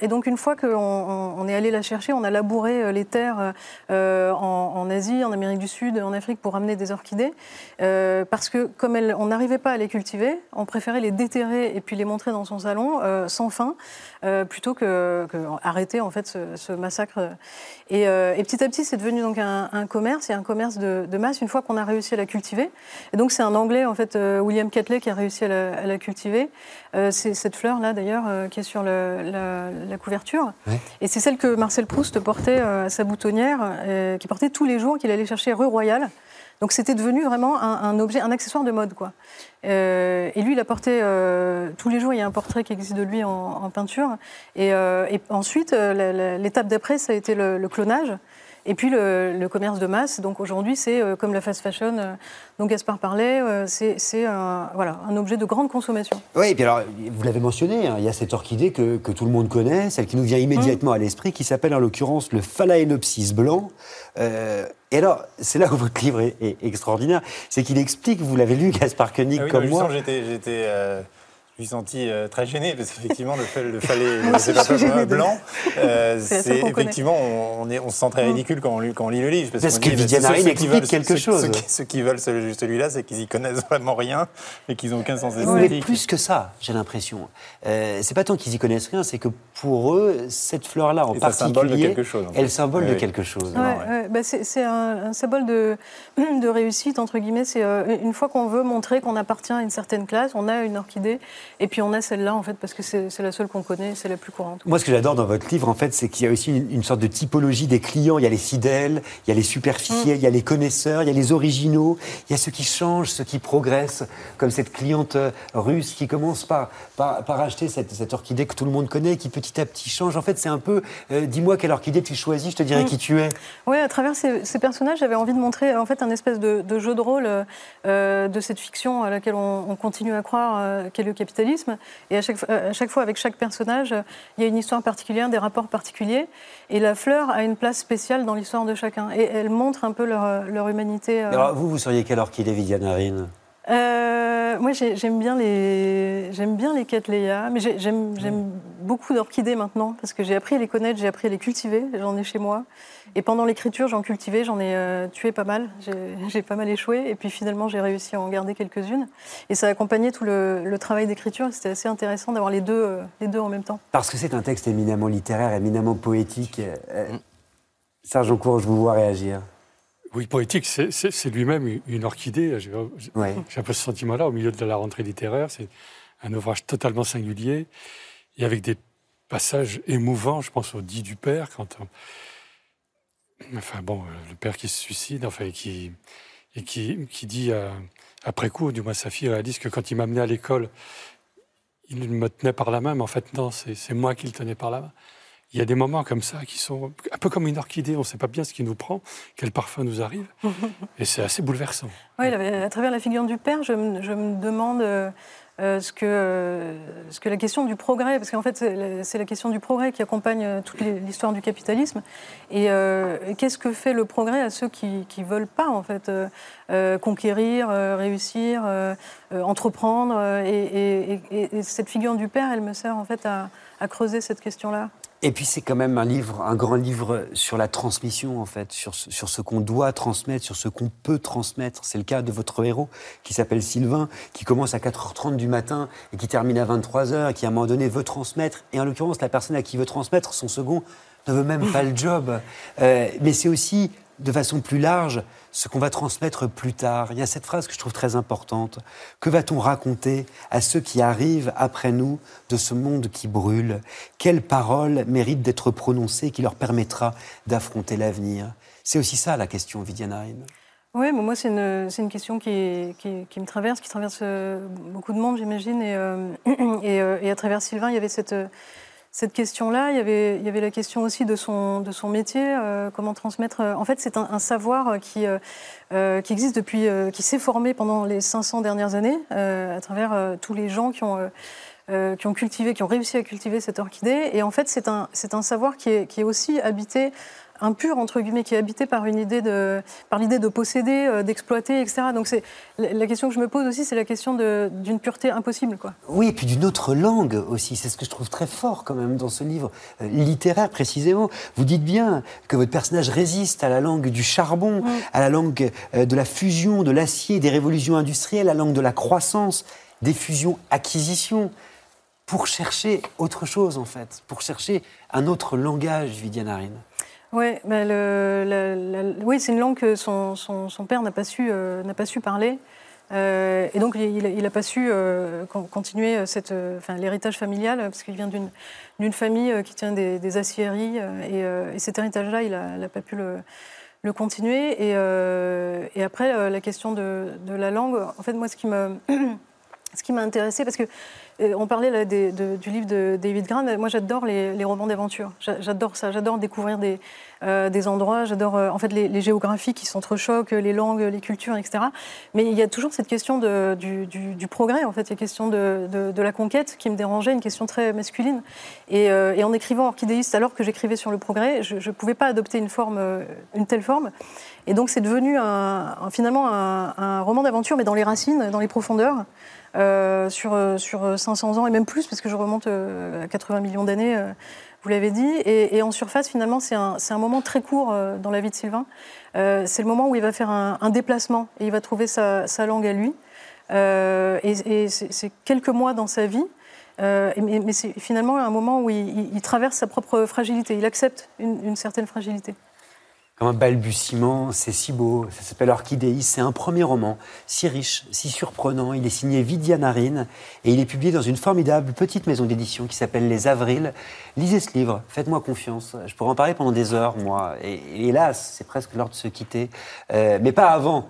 et, donc, une fois qu'on on est allé la chercher, on a labouré les terres en, en Asie, en Amérique Amérique du Sud, en Afrique, pour amener des orchidées, euh, parce que comme on n'arrivait pas à les cultiver, on préférait les déterrer et puis les montrer dans son salon euh, sans fin, euh, plutôt que, arrêter en fait ce, massacre. Et, petit à petit, c'est devenu donc un, commerce et un commerce de, masse une fois qu'on a réussi à la cultiver. Et donc c'est un Anglais en fait, William Catley, qui a réussi à la, cultiver. C'est cette fleur là d'ailleurs qui est sur la, couverture. Et c'est celle que Marcel Proust portait à sa boutonnière, qui portait tous les jours qu'il allait chercher rue Royale. Donc c'était devenu vraiment un, objet, un accessoire de mode. Quoi. Euh, et lui, il a porté, euh, tous les jours, il y a un portrait qui existe de lui en, peinture. Et, euh, ensuite, l'étape d'après, ça a été le clonage. Et puis le, commerce de masse, donc aujourd'hui c'est euh, comme la fast fashion euh, dont Gaspard parlait, euh, c'est un, voilà, un objet de grande consommation. Oui, et puis alors vous l'avez mentionné, hein, il y a cette orchidée que, que, tout le monde connaît, celle qui nous vient immédiatement à l'esprit, qui s'appelle en l'occurrence le Phalaenopsis blanc. et alors, c'est là où votre livre est, extraordinaire, c'est qu'il explique, vous l'avez lu, Gaspard Koenig, ah comme moi. J'étais je suis senti euh, très gêné parce qu'effectivement le, le fallait c'est pas blanc. euh, c'est effectivement on, est, on se sent très ridicule quand on, lit, quand on lit le livre parce, parce que Vidianari explique quelque chose. ceux, qui veulent celui-là c'est qu'ils y connaissent vraiment rien et qu'ils n'ont aucun sens esthétique. Mais plus que ça j'ai l'impression. Euh, c'est pas tant qu'ils y connaissent rien c'est que pour eux cette fleur là en particulier elle symbole de quelque chose. Bah, c'est un, symbole de, de réussite entre guillemets. C'est une fois qu'on veut montrer qu'on appartient à une certaine classe on a une orchidée Et puis on a celle-là, en fait, parce que c'est la seule qu'on connaît, c'est la plus courante. Moi, ce que j'adore dans votre livre, en fait, c'est qu'il y a aussi une, sorte de typologie des clients. Il y a les fidèles, il y a les superficiels, mm. il y a les connaisseurs, il y a les originaux, il y a ceux qui changent, ceux qui progressent, comme cette cliente euh, russe qui commence par, par, acheter cette, orchidée que tout le monde connaît, qui petit à petit change. En fait, c'est un peu, euh, dis-moi quelle orchidée tu choisis, je te dirai mm. qui tu es. Oui, à travers ces, personnages, j'avais envie de montrer en fait un espèce de, jeu de rôle euh, de cette fiction à laquelle on, continue à croire qu'est le Et à chaque, fois, avec chaque personnage, il y a une histoire particulière, des rapports particuliers. Et la fleur a une place spéciale dans l'histoire de chacun. Et elle montre un peu leur, humanité. Alors, vous, vous seriez quelle orchidée, Viviane Arine? Euh, moi, j'aime bien les, j'aime bien les cattleya, mais j'aime beaucoup d'orchidées maintenant parce que j'ai appris à les connaître, j'ai appris à les cultiver. J'en ai chez moi. Et pendant l'écriture, j'en cultivais, j'en ai euh, tué pas mal. J'ai pas mal échoué. Et puis finalement, j'ai réussi à en garder quelques-unes. Et ça a accompagné tout le, travail d'écriture. C'était assez intéressant d'avoir les deux, euh, les deux en même temps. Parce que c'est un texte éminemment littéraire, éminemment poétique. Serge Aucourt, je vous vois réagir. Oui, poétique, c'est lui-même une orchidée. J'ai un peu ce sentiment-là au milieu de la rentrée littéraire. C'est un ouvrage totalement singulier et avec des passages émouvants. Je pense au dit du père, quand enfin bon, le père qui se suicide, enfin, et qui, et qui, qui dit après coup, du moins sa fille réalise que quand il m'a amené à l'école, il me tenait par la main, mais en fait non, c'est moi qui le tenais par la main il y a des moments comme ça qui sont un peu comme une orchidée, on ne sait pas bien ce qui nous prend, quel parfum nous arrive, et c'est assez bouleversant. Oui, à travers la figure du père, je, me demande euh, euh, ce, que, ce que la question du progrès, parce qu'en fait c'est la question du progrès qui accompagne euh, toute l'histoire du capitalisme, et qu'est-ce que fait le progrès à ceux qui ne veulent pas en fait conquérir, réussir, entreprendre, et, cette figure du père, elle me sert en fait à creuser cette question-là. Et puis c'est quand même un livre, un grand livre sur la transmission en fait, sur, sur ce qu'on doit transmettre, sur ce qu'on peut transmettre. C'est le cas de votre héros qui s'appelle Sylvain, qui commence à 4h30 du matin et qui termine à 23h et qui à un moment donné veut transmettre. Et en l'occurrence, la personne à qui veut transmettre, son second, ne veut même pas le job. Euh, mais c'est aussi de façon plus large ce qu'on va transmettre plus tard. Il y a cette phrase que je trouve très importante. Que va-t-on raconter à ceux qui arrivent après nous de ce monde qui brûle? Quelle parole mérite d'être prononcée qui leur permettra d'affronter l'avenir? C'est aussi ça la question, Vidiana Oui, moi c'est une, une, question qui, qui, me traverse, qui traverse euh, beaucoup de monde, j'imagine. Et, euh, euh, et, à travers Sylvain, il y avait cette cette question-là. Il y, avait, la question aussi de son, métier, euh, comment transmettre. Euh, en fait, c'est un, savoir qui, euh, qui existe depuis, qui s'est formé pendant les 500 dernières années à travers tous les gens qui ont. cultivé, qui ont réussi à cultiver cette orchidée. Et en fait, c'est un, savoir qui est aussi habité impur entre guillemets qui est habité par une idée de par l'idée de posséder, euh, d'exploiter, etc. Donc c'est la question que je me pose aussi, c'est la question d'une pureté impossible, quoi. Oui, et puis d'une autre langue aussi. C'est ce que je trouve très fort quand même dans ce livre euh, littéraire précisément. Vous dites bien que votre personnage résiste à la langue du charbon, à la langue euh, de la fusion, de l'acier, des révolutions industrielles, à la langue de la croissance, des fusions-acquisitions pour chercher autre chose en fait, pour chercher un autre langage, Vidianarine. Ouais, bah, le, oui, c'est une langue que son, son, son père n'a pas, su, euh, n'a pas su parler. Euh, et donc, il n'a pas su euh, continuer cette, enfin, l'héritage familial, parce qu'il vient d'une, d'une famille qui tient des, des aciéries. Et, et, cet héritage-là, il n'a pas pu le, le continuer. Et, et après, la question de, de, la langue, en fait, moi, ce qui, me, ce qui m'a intéressé, parce que on parlait du livre de David. Moi, j'adore les, romans d'aventure. J'adore ça. J'adore découvrir des, euh, endroits. J'adore euh, en fait les, géographies qui s'entrechoquent, les langues, les cultures, etc. Mais il y a toujours cette question du, progrès. En fait, la question de, la conquête qui me dérangeait, une question très masculine. Euh, et, en écrivant Orchidéiste, alors que j'écrivais sur le progrès, je ne pouvais pas adopter une telle forme. Et donc, c'est devenu finalement un roman d'aventure, mais dans les racines, dans les profondeurs. Euh, sur, sur 500 ans et même plus, parce que je remonte euh, à 80 millions d'années, euh, vous l'avez dit. Et, en surface, finalement, c'est un, un, moment très court dans la vie de Sylvain. c'est le moment où il va faire un, déplacement et il va trouver sa, sa langue à lui. et, c'est quelques mois dans sa vie. mais, c'est finalement un moment où il, traverse sa propre fragilité, il accepte une, une certaine fragilité. Comme un balbutiement, c'est si beau. Ça s'appelle Orchidéis, c'est un premier roman, si riche, si surprenant. Il est signé Vidya Narine et il est publié dans une formidable petite maison d'édition qui s'appelle Les Avrils. Lisez ce livre, faites-moi confiance. Je pourrais en parler pendant des heures, moi. Et, hélas, c'est presque l'heure de se quitter. Euh, mais pas avant.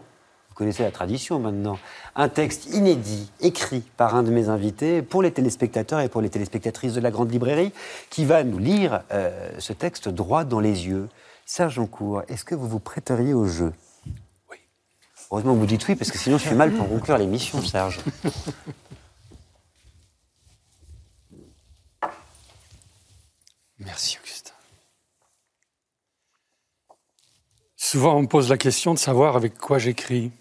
Vous connaissez la tradition maintenant. Un texte inédit, écrit par un de mes invités pour les téléspectateurs et pour les téléspectatrices de la Grande Librairie, qui va nous lire euh, ce texte droit dans les yeux. Serge Joncourt, est-ce que vous vous prêteriez au jeu? Oui. Heureusement que vous dites oui, parce que sinon je suis mal pour conclure l'émission, Serge. Merci, Augustin. Souvent, on me pose la question de savoir avec quoi j'écris.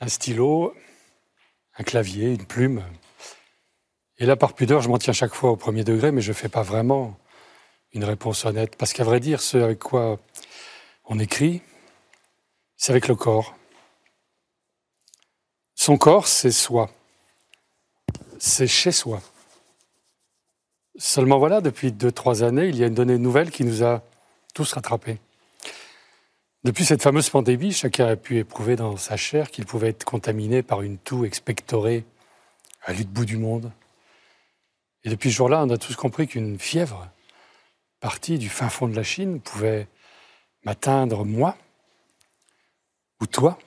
Un stylo, un clavier, une plume. Et là, par pudeur, je m'en tiens chaque fois au premier degré, mais je ne fais pas vraiment une réponse honnête. Parce qu'à vrai dire, ce avec quoi on écrit, c'est avec le corps. Son corps, c'est soi. C'est chez soi. Seulement voilà, depuis deux, trois années, il y a une donnée nouvelle qui nous a tous rattrapés. Depuis cette fameuse pandémie, chacun a pu éprouver dans sa chair qu'il pouvait être contaminé par une toux expectorée à l'autre bout du monde. Et depuis ce jour-là, on a tous compris qu'une fièvre, partie du fin fond de la Chine pouvait m'atteindre moi ou toi,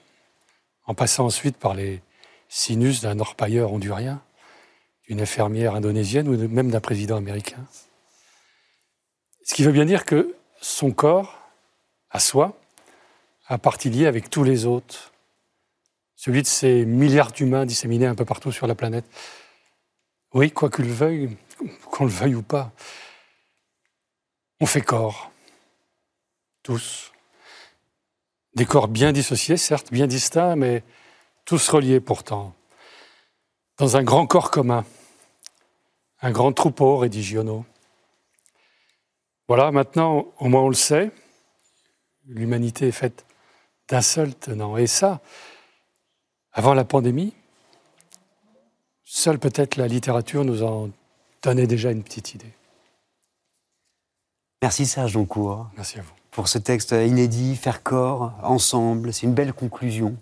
en passant ensuite par les sinus d'un orpailleur hondurien, d'une infirmière indonésienne ou même d'un président américain. Ce qui veut bien dire que son corps, à soi, a partie liée avec tous les autres, celui de ces milliards d'humains disséminés un peu partout sur la planète. Oui, quoi que le veuille, qu'on le veuille ou pas, on fait corps. Tous. Des corps bien dissociés, certes, bien distincts, mais tous reliés pourtant. Dans un grand corps commun. Un grand troupeau rédigionaux. Voilà, maintenant, au moins on le sait, l'humanité est faite d'un seul tenant. Et ça, avant la pandémie, seule peut-être la littérature nous en donnait déjà une petite idée. Merci Serge Doncourt. Merci à vous. Pour ce texte inédit, faire corps, ensemble, c'est une belle conclusion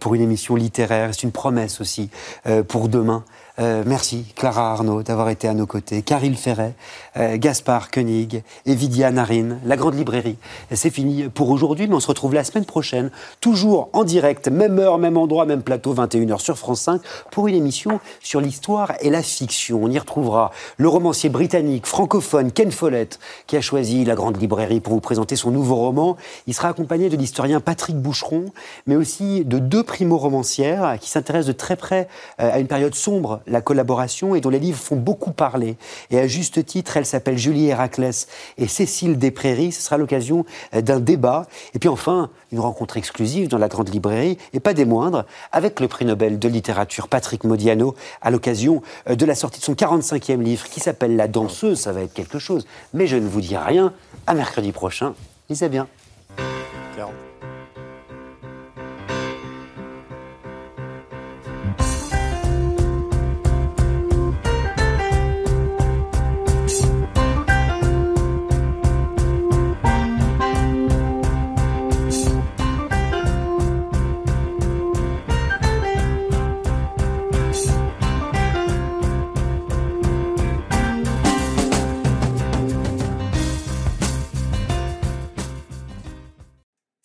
pour une émission littéraire, c'est une promesse aussi euh, pour demain. Euh, merci Clara Arnaud d'avoir été à nos côtés, Caril Ferret, euh, Gaspard Koenig et Vidia Narine, la grande librairie. C'est fini pour aujourd'hui, mais on se retrouve la semaine prochaine, toujours en direct, même heure, même endroit, même plateau, 21h sur France 5, pour une émission sur l'histoire et la fiction. On y retrouvera le romancier britannique francophone Ken Follett, qui a choisi la grande librairie pour vous présenter son nouveau roman. Il sera accompagné de l'historien Patrick Boucheron, mais aussi de primo-romancières qui s'intéressent de très près euh, à une période sombre la collaboration et dont les livres font beaucoup parler. Et à juste titre, elle s'appelle Julie Héraclès et Cécile Desprairies. Ce sera l'occasion euh, d'un débat. Et puis enfin, une rencontre exclusive dans la grande librairie, et pas des moindres, avec le prix Nobel de littérature Patrick Modiano, à l'occasion euh, de la sortie de son 45e livre qui s'appelle La danseuse. Ça va être quelque chose. Mais je ne vous dis rien. À mercredi prochain. Lisez bien.